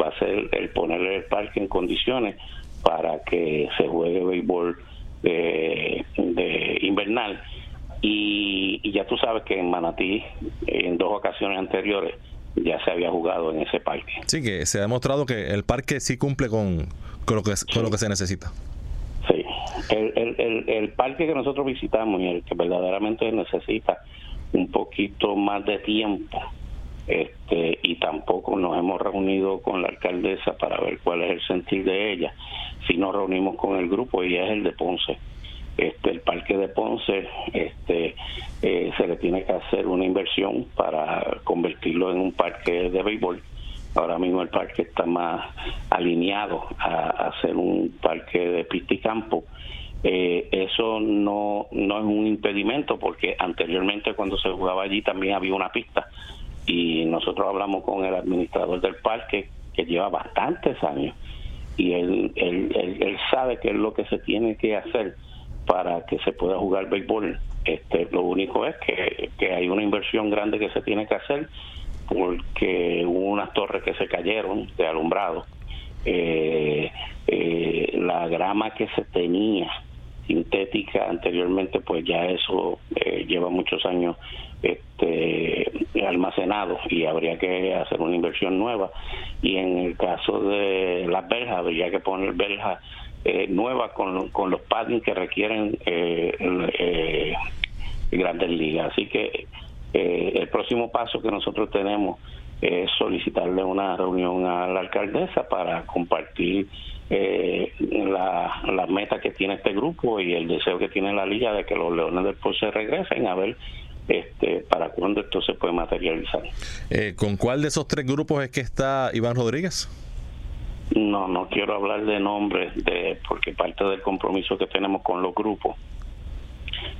va a ser el poner el parque en condiciones para que se juegue béisbol de, de invernal. Y, y ya tú sabes que en Manatí, en dos ocasiones anteriores, ya se había jugado en ese parque. Sí, que se ha demostrado que el parque sí cumple con, con, lo, que, con lo que se necesita. Sí, el, el, el, parque que nosotros visitamos y el que verdaderamente necesita un poquito más de tiempo este y tampoco nos hemos reunido con la alcaldesa para ver cuál es el sentir de ella, si nos reunimos con el grupo y es el de Ponce este el parque de Ponce este eh, se le tiene que hacer una inversión para convertirlo en un parque de béisbol Ahora mismo el parque está más alineado a, a ser un parque de pista y campo. Eh, eso no, no es un impedimento porque anteriormente cuando se jugaba allí también había una pista y nosotros hablamos con el administrador del parque que lleva bastantes años y él, él, él, sabe qué es lo que se tiene que hacer para que se pueda jugar béisbol. Este, lo único es que, que hay una inversión grande que se tiene que hacer porque hubo unas torres que se cayeron de alumbrado. Eh, eh, la grama que se tenía sintética anteriormente, pues ya eso eh, lleva muchos años este, almacenado y habría que hacer una inversión nueva. Y en el caso de las verjas, habría que poner verjas eh, nuevas con, con los paddings que requieren eh, grandes ligas. Así que el próximo paso que nosotros tenemos es solicitarle una reunión a la alcaldesa para compartir eh, la, la, meta que tiene este grupo y el deseo que tiene la liga de que los Leones del se regresen a ver este, para cuándo esto se puede materializar. Eh, ¿Con cuál de esos tres grupos es que está Iván Rodríguez? No, no quiero hablar de nombres, de, porque parte del compromiso que tenemos con los grupos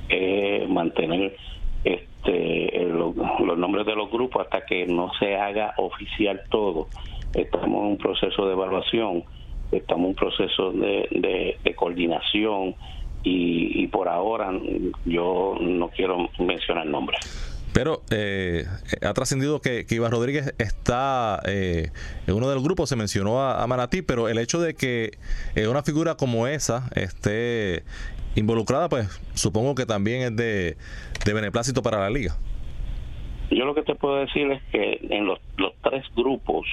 es mantener este, los, nombres de los grupos hasta que no se haga oficial todo. Estamos en un proceso de evaluación estamos en un proceso de, de, coordinación y, por ahora yo no quiero mencionar nombres. Pero eh, ha trascendido que, Iván Rodríguez está eh, en uno del grupos, se mencionó a, Manatí, pero el hecho de que eh, una figura como esa esté involucrada, pues supongo que también es de, de beneplácito para la liga. Yo lo que te puedo decir es que en los, los tres grupos,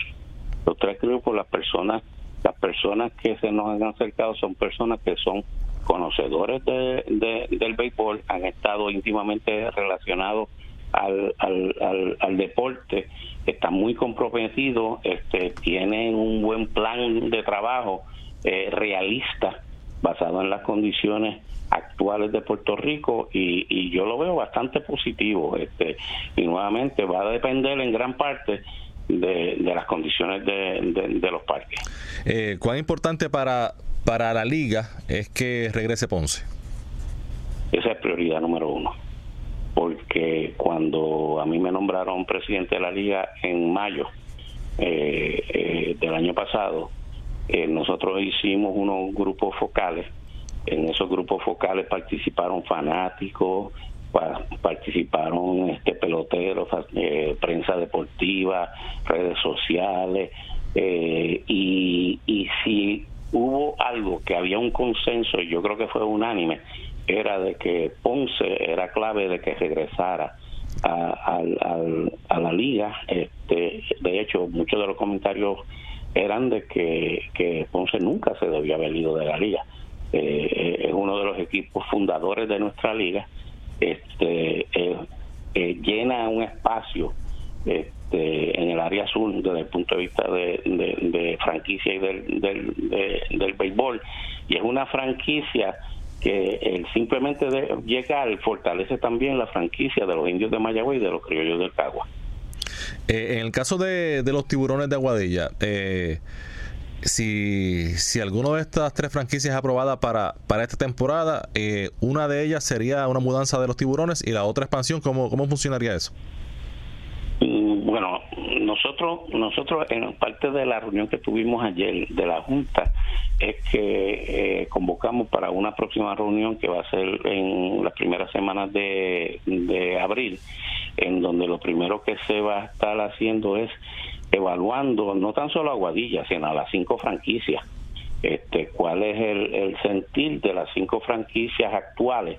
los tres grupos, las personas las personas que se nos han acercado son personas que son conocedores de, del béisbol, han estado íntimamente relacionados al, al, al, deporte, están muy comprometidos, este, tienen un buen plan de trabajo eh, realista basado en las condiciones actuales de Puerto Rico y, y, yo lo veo bastante positivo este y nuevamente va a depender en gran parte de, las condiciones de, de, los parques. Eh, ¿Cuán importante para, para la liga es que regrese Ponce? Esa es prioridad número uno, porque cuando a mí me nombraron presidente de la liga en mayo eh, eh, del año pasado, nosotros hicimos unos grupos focales. En esos grupos focales participaron fanáticos, participaron este peloteros, eh, prensa deportiva, redes sociales eh, y, y si hubo algo que había un consenso y yo creo que fue unánime era de que Ponce era clave de que regresara a, a, la liga. Este de hecho muchos de los comentarios eran de que, Ponce nunca se debía haber ido de la liga. Eh, es uno de los equipos fundadores de nuestra liga. Este, eh, llena un espacio este, en el área azul desde el punto de vista de, franquicia y del, del, béisbol. Y es una franquicia que el simplemente de llegar fortalece también la franquicia de los indios de Mayagüez y de los criollos del Cagua. Eh, en el caso de, los tiburones de Aguadilla, eh, si, si alguna de estas tres franquicias es aprobada para, para esta temporada, eh, una de ellas sería una mudanza de los tiburones y la otra expansión, ¿cómo, cómo funcionaría eso? Mm, bueno, nosotros, nosotros en parte de la reunión que tuvimos ayer de la Junta es que eh, convocamos para una próxima reunión que va a ser en las primeras semanas de, abril, en donde lo primero que se va a estar haciendo es evaluando no tan solo a Aguadilla, sino a las cinco franquicias. Este, cuál es el, sentir de las cinco franquicias actuales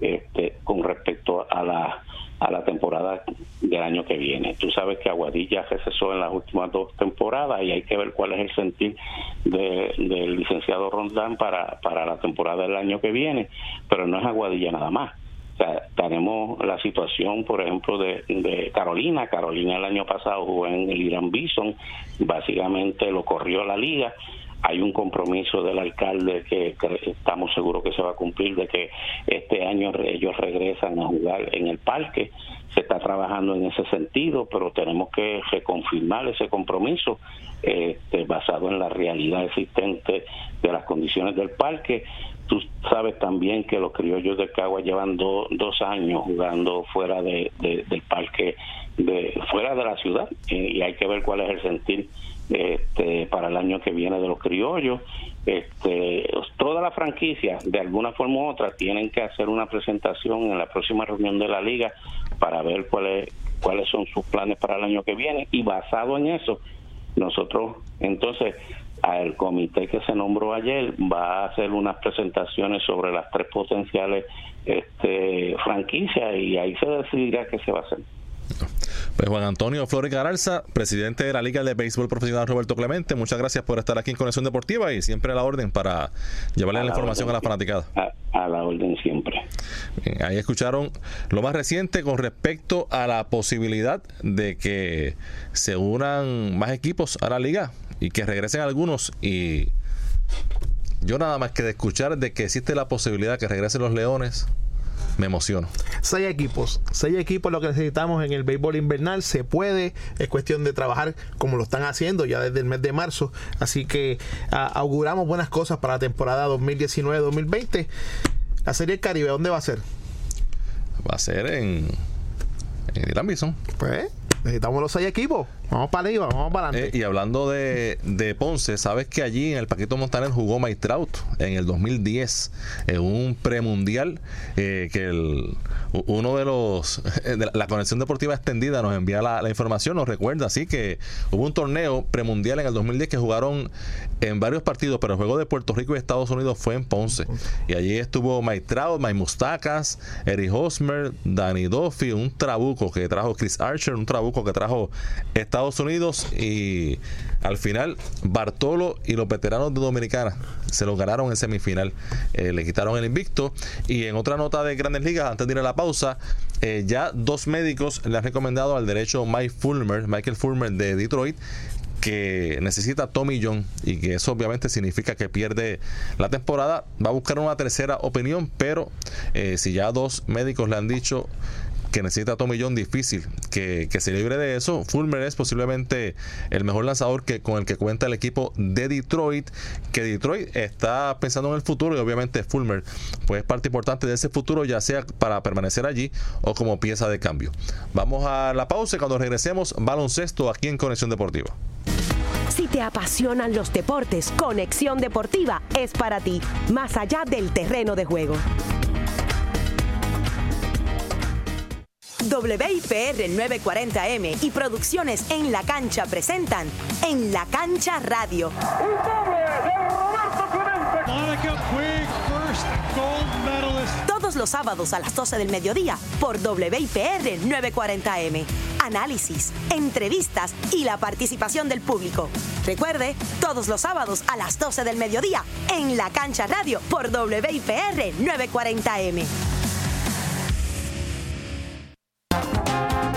este, con respecto a la a la temporada del año que viene. Tú sabes que Aguadilla recesó en las últimas dos temporadas y hay que ver cuál es el sentir del licenciado Rondán para, para la temporada del año que viene, pero no es Aguadilla nada más tenemos la situación, por ejemplo, de, Carolina. Carolina el año pasado jugó en el Irán Bison, básicamente lo corrió la liga. Hay un compromiso del alcalde que, estamos seguros que se va a cumplir de que este año ellos regresan a jugar en el parque. Se está trabajando en ese sentido, pero tenemos que reconfirmar ese compromiso este, basado en la realidad existente de las condiciones del parque. Tú sabes también que los criollos de Cagua llevan dos años jugando fuera de, del parque, de, fuera de la ciudad, y hay que ver cuál es el sentir este, para el año que viene de los criollos. Este, todas las franquicias, de alguna forma u otra, tienen que hacer una presentación en la próxima reunión de la liga para ver cuáles cuáles son sus planes para el año que viene y basado en eso, nosotros entonces al comité que se nombró ayer va a hacer unas presentaciones sobre las tres potenciales este, franquicias y ahí se decidirá qué se va a hacer. Pues Juan Antonio Flores Garalza, presidente de la Liga de Béisbol Profesional Roberto Clemente, muchas gracias por estar aquí en Conexión Deportiva y siempre a la orden para llevarle la, información a la fanaticada. A, la orden siempre. ahí escucharon lo más reciente con respecto a la posibilidad de que se unan más equipos a la liga y que regresen algunos y yo nada más que de escuchar de que existe la posibilidad de que regresen los Leones me emociono. Seis equipos, seis equipos lo que necesitamos en el béisbol invernal, se puede, es cuestión de trabajar como lo están haciendo ya desde el mes de marzo, así que auguramos buenas cosas para la temporada 2019-2020. La Serie del Caribe, ¿dónde va a ser? Va a ser en, en Irán Bison. Pues necesitamos los seis equipos. Vamos para arriba, vamos para adelante. Eh, y hablando de, de, Ponce, sabes que allí en el Paquito Montaner jugó Mike Trout en el 2010, en un premundial, eh, que el, uno de los. la conexión deportiva extendida nos envía la, información, nos recuerda así que hubo un torneo premundial en el 2010 que jugaron en varios partidos, pero el juego de Puerto Rico y Estados Unidos fue en Ponce. Y allí estuvo Mike Trout, Mike Mustacas, Eric Hosmer, Danny Duffy, un trabuco que trajo Chris Archer, un trabuco que trajo Estados Estados Unidos y al final Bartolo y los veteranos de Dominicana se lo ganaron en semifinal. Eh, le quitaron el invicto. Y en otra nota de Grandes Ligas, antes de ir a la pausa, eh, ya dos médicos le han recomendado al derecho Mike Fulmer, Michael Fulmer de Detroit, que necesita Tommy John y que eso obviamente significa que pierde la temporada. Va a buscar una tercera opinión, pero eh, si ya dos médicos le han dicho que necesita Tommy John difícil que, se libre de eso. Fulmer es posiblemente el mejor lanzador que con el que cuenta el equipo de Detroit, que Detroit está pensando en el futuro y obviamente Fulmer pues es parte importante de ese futuro, ya sea para permanecer allí o como pieza de cambio. Vamos a la pausa y cuando regresemos, baloncesto aquí en Conexión Deportiva. Si te apasionan los deportes, Conexión Deportiva es para ti, más allá del terreno de juego. WIPR 940M y Producciones en la Cancha presentan En la Cancha Radio. Todos los sábados a las 12 del mediodía por WIPR 940M. Análisis, entrevistas y la participación del público. Recuerde, todos los sábados a las 12 del mediodía en la Cancha Radio por WIPR 940M.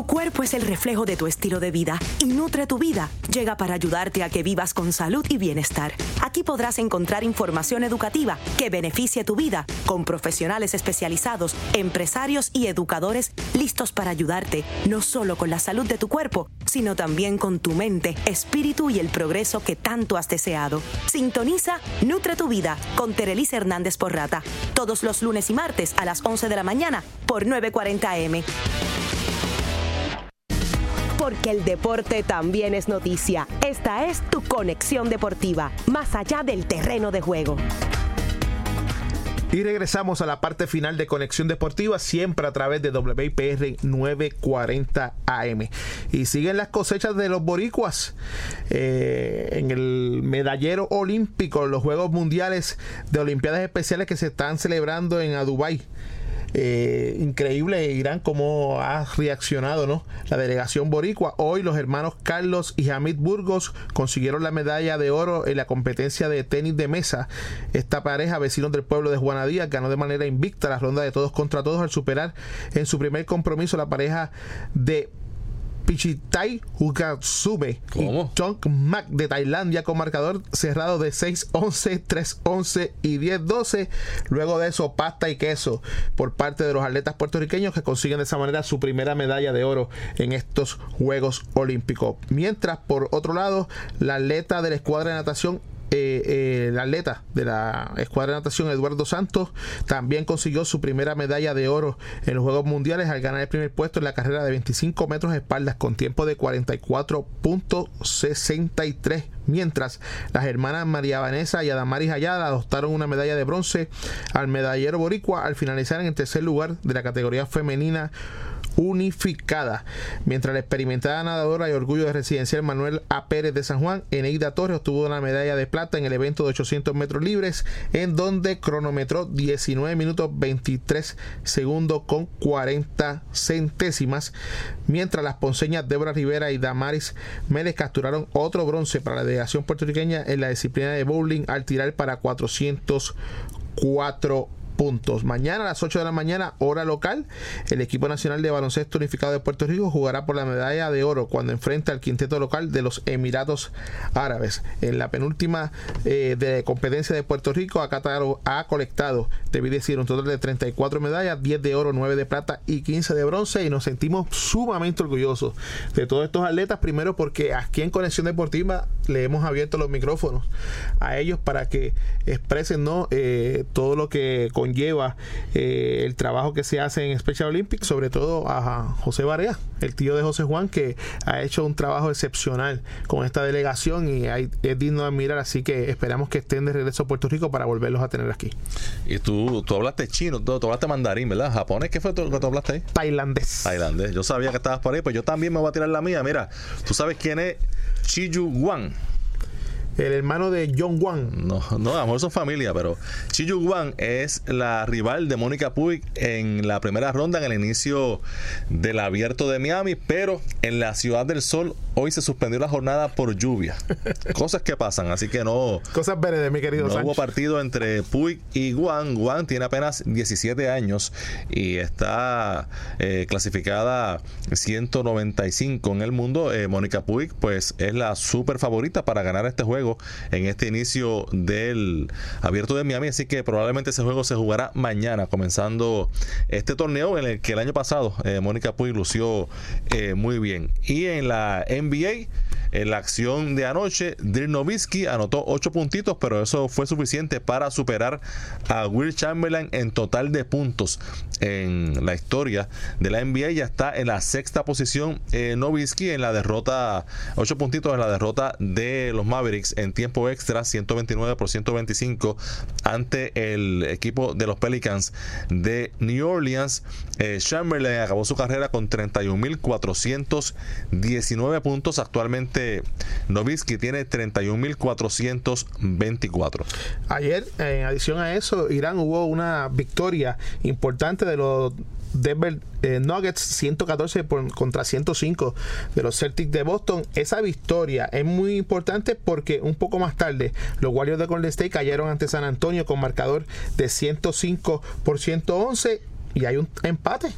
Tu cuerpo es el reflejo de tu estilo de vida y Nutre tu vida llega para ayudarte a que vivas con salud y bienestar. Aquí podrás encontrar información educativa que beneficie tu vida con profesionales especializados, empresarios y educadores listos para ayudarte no solo con la salud de tu cuerpo, sino también con tu mente, espíritu y el progreso que tanto has deseado. Sintoniza Nutre tu vida con Terelis Hernández Porrata todos los lunes y martes a las 11 de la mañana por 940M porque el deporte también es noticia. Esta es tu conexión deportiva, más allá del terreno de juego. Y regresamos a la parte final de Conexión Deportiva, siempre a través de WIPR 940 AM. Y siguen las cosechas de los boricuas eh, en el medallero olímpico, los Juegos Mundiales de Olimpiadas Especiales que se están celebrando en Dubái. Eh, increíble Irán cómo ha reaccionado ¿no? la delegación boricua. Hoy los hermanos Carlos y Hamid Burgos consiguieron la medalla de oro en la competencia de tenis de mesa. Esta pareja, vecinos del pueblo de Juana Díaz, ganó de manera invicta la ronda de todos contra todos al superar en su primer compromiso la pareja de Pichitai Ukatsume y Chong Mak de Tailandia con marcador cerrado de 6-11, 3-11 y 10-12. Luego de eso, pasta y queso por parte de los atletas puertorriqueños que consiguen de esa manera su primera medalla de oro en estos Juegos Olímpicos. Mientras, por otro lado, la atleta de la escuadra de natación eh, eh, el atleta de la escuadra de natación Eduardo Santos también consiguió su primera medalla de oro en los Juegos Mundiales al ganar el primer puesto en la carrera de 25 metros de espaldas con tiempo de 44.63 mientras las hermanas María Vanessa y Adamaris Ayala adoptaron una medalla de bronce al medallero boricua al finalizar en el tercer lugar de la categoría femenina unificada. Mientras la experimentada nadadora y orgullo de residencial Manuel A. Pérez de San Juan, Eneida Torres obtuvo una medalla de plata en el evento de 800 metros libres, en donde cronometró 19 minutos 23 segundos con 40 centésimas, mientras las ponceñas Débora Rivera y Damaris Mérez capturaron otro bronce para la delegación puertorriqueña en la disciplina de bowling al tirar para 404 puntos. Mañana a las 8 de la mañana, hora local, el equipo nacional de baloncesto unificado de Puerto Rico jugará por la medalla de oro cuando enfrenta al quinteto local de los Emiratos Árabes. En la penúltima eh, de competencia de Puerto Rico, acá ha colectado, debí decir, un total de 34 medallas, 10 de oro, 9 de plata y 15 de bronce y nos sentimos sumamente orgullosos de todos estos atletas, primero porque aquí en Conexión Deportiva le hemos abierto los micrófonos a ellos para que expresen ¿no? Eh, todo lo que con lleva eh, el trabajo que se hace en Special Olympics, sobre todo a José Barea, el tío de José Juan, que ha hecho un trabajo excepcional con esta delegación y es digno de admirar, así que esperamos que estén de regreso a Puerto Rico para volverlos a tener aquí. Y tú, tú hablaste chino, tú, hablaste mandarín, ¿verdad? ¿Japonés? ¿Qué fue lo que tú hablaste ahí? Tailandés. Tailandés. Yo sabía que estabas por ahí, pues yo también me voy a tirar la mía. Mira, tú sabes quién es Chiyu Wang el hermano de John Wang. No, no, a lo mejor son familia, pero Chiyu Wang es la rival de Mónica Puig en la primera ronda en el inicio del abierto de Miami, pero en la Ciudad del Sol hoy se suspendió la jornada por lluvia. Cosas que pasan, así que no. Cosas verdes, mi querido No hubo partido entre Puig y Wang. Wang tiene apenas 17 años y está eh, clasificada 195 en el mundo. Eh, Mónica Puig, pues es la super favorita para ganar este juego en este inicio del abierto de Miami, así que probablemente ese juego se jugará mañana, comenzando este torneo en el que el año pasado eh, Mónica Puig lució eh, muy bien. Y en la NBA, en la acción de anoche, Dirk Nowitzki anotó 8 puntitos, pero eso fue suficiente para superar a Will Chamberlain en total de puntos en la historia de la NBA. Ya está en la sexta posición eh, en la derrota, 8 puntitos en la derrota de los Mavericks en tiempo extra, 129 por 125 ante el equipo de los Pelicans de New Orleans. Eh, Chamberlain acabó su carrera con 31.419 puntos. Actualmente Nowitzki tiene 31.424. Ayer, en adición a eso, Irán hubo una victoria importante de los Denver eh, Nuggets 114 contra 105 de los Celtics de Boston. Esa victoria es muy importante porque un poco más tarde los Warriors de Golden State cayeron ante San Antonio con marcador de 105 por 111 y hay un empate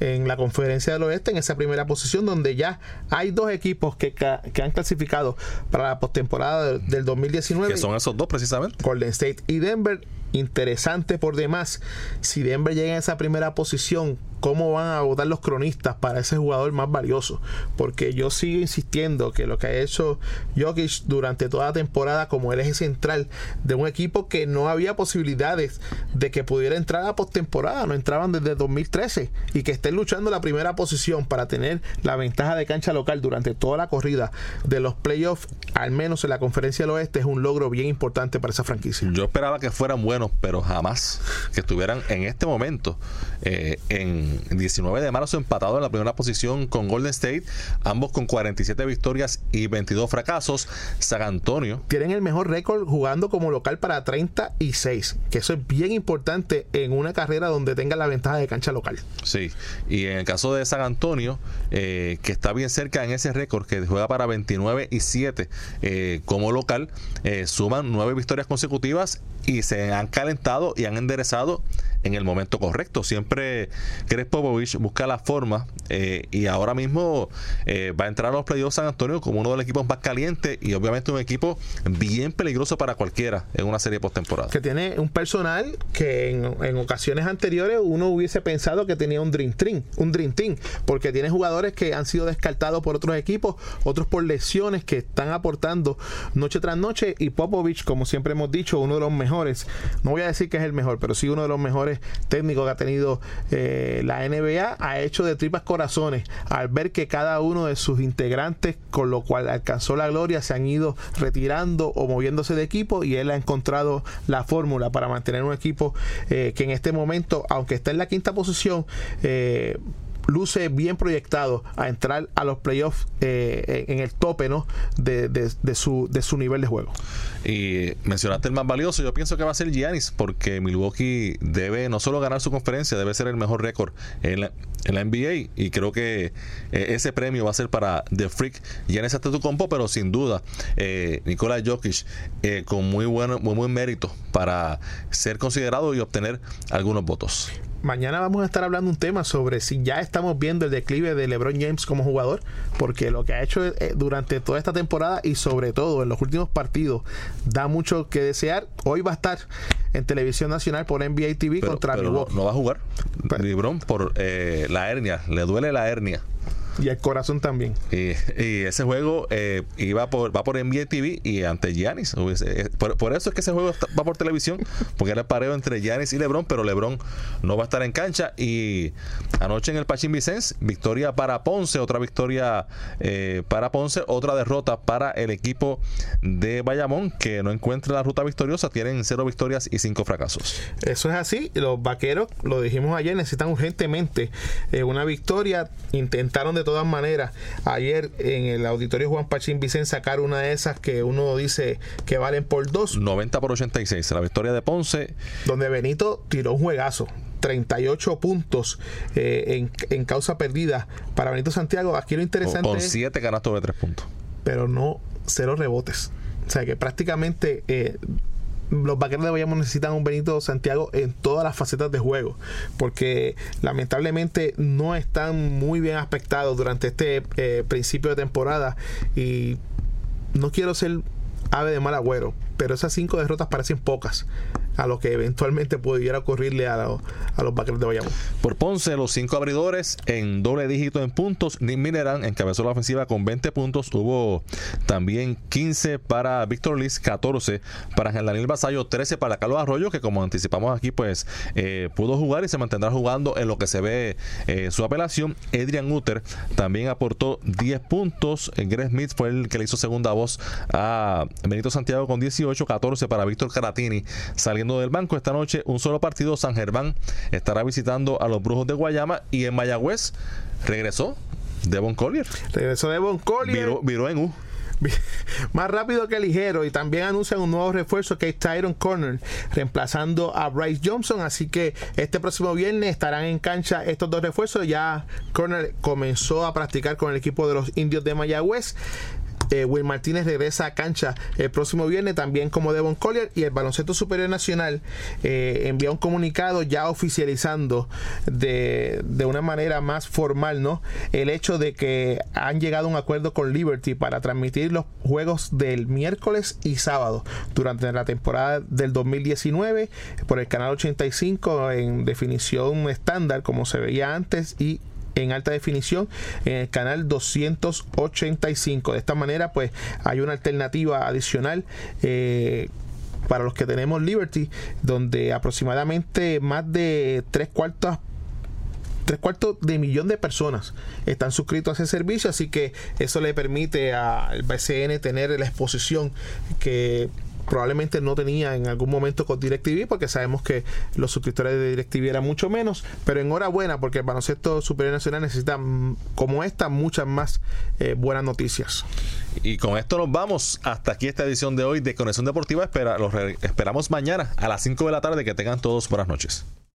en la conferencia del oeste en esa primera posición donde ya hay dos equipos que, que han clasificado para la postemporada del 2019 que son esos dos precisamente. Golden State y Denver interesante por demás. Si Denver llega a esa primera posición cómo van a votar los cronistas para ese jugador más valioso. Porque yo sigo insistiendo que lo que ha hecho Jokic durante toda la temporada como el eje central de un equipo que no había posibilidades de que pudiera entrar a postemporada, no entraban desde 2013 y que estén luchando la primera posición para tener la ventaja de cancha local durante toda la corrida de los playoffs, al menos en la conferencia del oeste, es un logro bien importante para esa franquicia. Yo esperaba que fueran buenos bueno, pero jamás que estuvieran en este momento eh, en 19 de marzo empatados en la primera posición con Golden State, ambos con 47 victorias y 22 fracasos. San Antonio. Tienen el mejor récord jugando como local para 36, que eso es bien importante en una carrera donde tenga la ventaja de cancha local. Sí, y en el caso de San Antonio, eh, que está bien cerca en ese récord, que juega para 29 y 7 eh, como local, suman nueve victorias consecutivas y se han calentado y han enderezado en el momento correcto. Siempre Cres Popovich busca la forma eh, y ahora mismo eh, va a entrar a los playoffs San Antonio como uno de los equipos más calientes y obviamente un equipo bien peligroso para cualquiera en una serie postemporada. Que tiene un personal que en, ocasiones anteriores uno hubiese pensado que tenía un Dream Team, un Dream Team, porque tiene jugadores que han sido descartados por otros equipos, otros por lesiones que están aportando noche tras noche y Popovich, como siempre hemos dicho, uno de los mejores, no voy a decir que es el mejor, pero sí uno de los mejores técnico que ha tenido eh, la NBA, ha hecho de tripas corazones al ver que cada uno de sus integrantes, con lo cual alcanzó la gloria, se han ido retirando o moviéndose de equipo y él ha encontrado la fórmula para mantener un equipo eh, que en este momento, aunque está en la quinta posición, eh, luce bien proyectado a entrar a los playoffs eh, en el tope ¿no? De, su, de su nivel de juego. Y mencionaste el más valioso, yo pienso que va a ser Giannis, porque Milwaukee debe no solo ganar su conferencia, debe ser el mejor récord en la, en la NBA y creo que eh, ese premio va a ser para The Freak Giannis compo pero sin duda eh, Nikola Jokic eh, con muy bueno muy buen mérito para ser considerado y obtener algunos votos mañana vamos a estar hablando un tema sobre si ya estamos viendo el declive de LeBron James como jugador, porque lo que ha hecho eh, durante toda esta temporada y sobre todo en los últimos partidos da mucho que desear. Hoy va a estar en televisión nacional por NBA TV contra pero No, va a jugar LeBron por eh, la hernia, le duele la hernia. Y el corazón también. Y, ese juego eh, iba por, va por NBA TV y ante Giannis. Eh, por, eso es que ese juego va por televisión, porque era el pareo entre Giannis y LeBron, pero LeBron no va a estar en cancha. Y anoche en el Pachín Vicens, victoria para Ponce, otra victoria eh, para Ponce, otra derrota para el equipo de Bayamón, que no encuentra la ruta victoriosa, tienen cero victorias y cinco fracasos. Eso es así. Los vaqueros, lo dijimos ayer, necesitan urgentemente una victoria. Intentaron de todas maneras, ayer en el auditorio Juan Pachín Vicente sacar una de esas que uno dice que valen por dos. 90 por 86, la victoria de Ponce. Donde Benito tiró un juegazo. 38 puntos eh, en, causa perdida para Benito Santiago. Aquí lo interesante. Con 7 canastos de 3 puntos. Pero no cero rebotes. O sea que prácticamente eh, los vaqueros de Bayamón necesitan un Benito Santiago en todas las facetas de juego, porque lamentablemente no están muy bien aspectados durante este eh, principio de temporada y no quiero ser ave de mal agüero, pero esas cinco derrotas parecen pocas a lo que eventualmente pudiera ocurrirle a, a los vaqueros de Bayamón. Por Ponce, los cinco abridores en doble dígito en puntos. Nick Mineran encabezó la ofensiva con 20 puntos. Hubo también 15 para Víctor Liz, 14 para Daniel Basayo, 13 para Carlos Arroyo, que como anticipamos aquí, pues eh, pudo jugar y se mantendrá jugando en lo que se ve eh, su apelación. Adrian Uter también aportó 10 puntos. Greg Smith fue el que le hizo segunda voz a Benito Santiago con 18, 14 para Víctor Caratini saliendo del banco. Esta noche, un solo partido, San Germán estará visitando a los Brujos de Guayama y en Mayagüez regresó Devon Collier. Regresó Devon Collier. Viró, en U. Más rápido que ligero. Y también anuncian un nuevo refuerzo que es Tyron Corner reemplazando a Bryce Johnson. Así que este próximo viernes estarán en cancha estos dos refuerzos. Ya Corner comenzó a practicar con el equipo de los indios de Mayagüez eh, Will Martínez regresa a cancha el próximo viernes, también como Devon Collier. Y el Baloncesto Superior Nacional eh, envía un comunicado ya oficializando de, de, una manera más formal ¿no? el hecho de que han llegado a un acuerdo con Liberty para transmitir los juegos del miércoles y sábado durante la temporada del 2019 por el canal 85 en definición estándar como se veía antes y en alta definición en el canal 285. De esta manera, pues hay una alternativa adicional. Eh, para los que tenemos Liberty, donde aproximadamente más de tres cuartos tres cuartos de millón de personas están suscritos a ese servicio, así que eso le permite al BCN tener la exposición que probablemente no tenía en algún momento con DirecTV, porque sabemos que los suscriptores de DirecTV eran mucho menos, pero enhorabuena porque el baloncesto superior nacional necesita, mm, como esta, muchas más eh, buenas noticias. Y con esto nos vamos hasta aquí esta edición de hoy de Conexión Deportiva. Espera, los esperamos mañana a las 5 de la tarde. Que tengan todos buenas noches.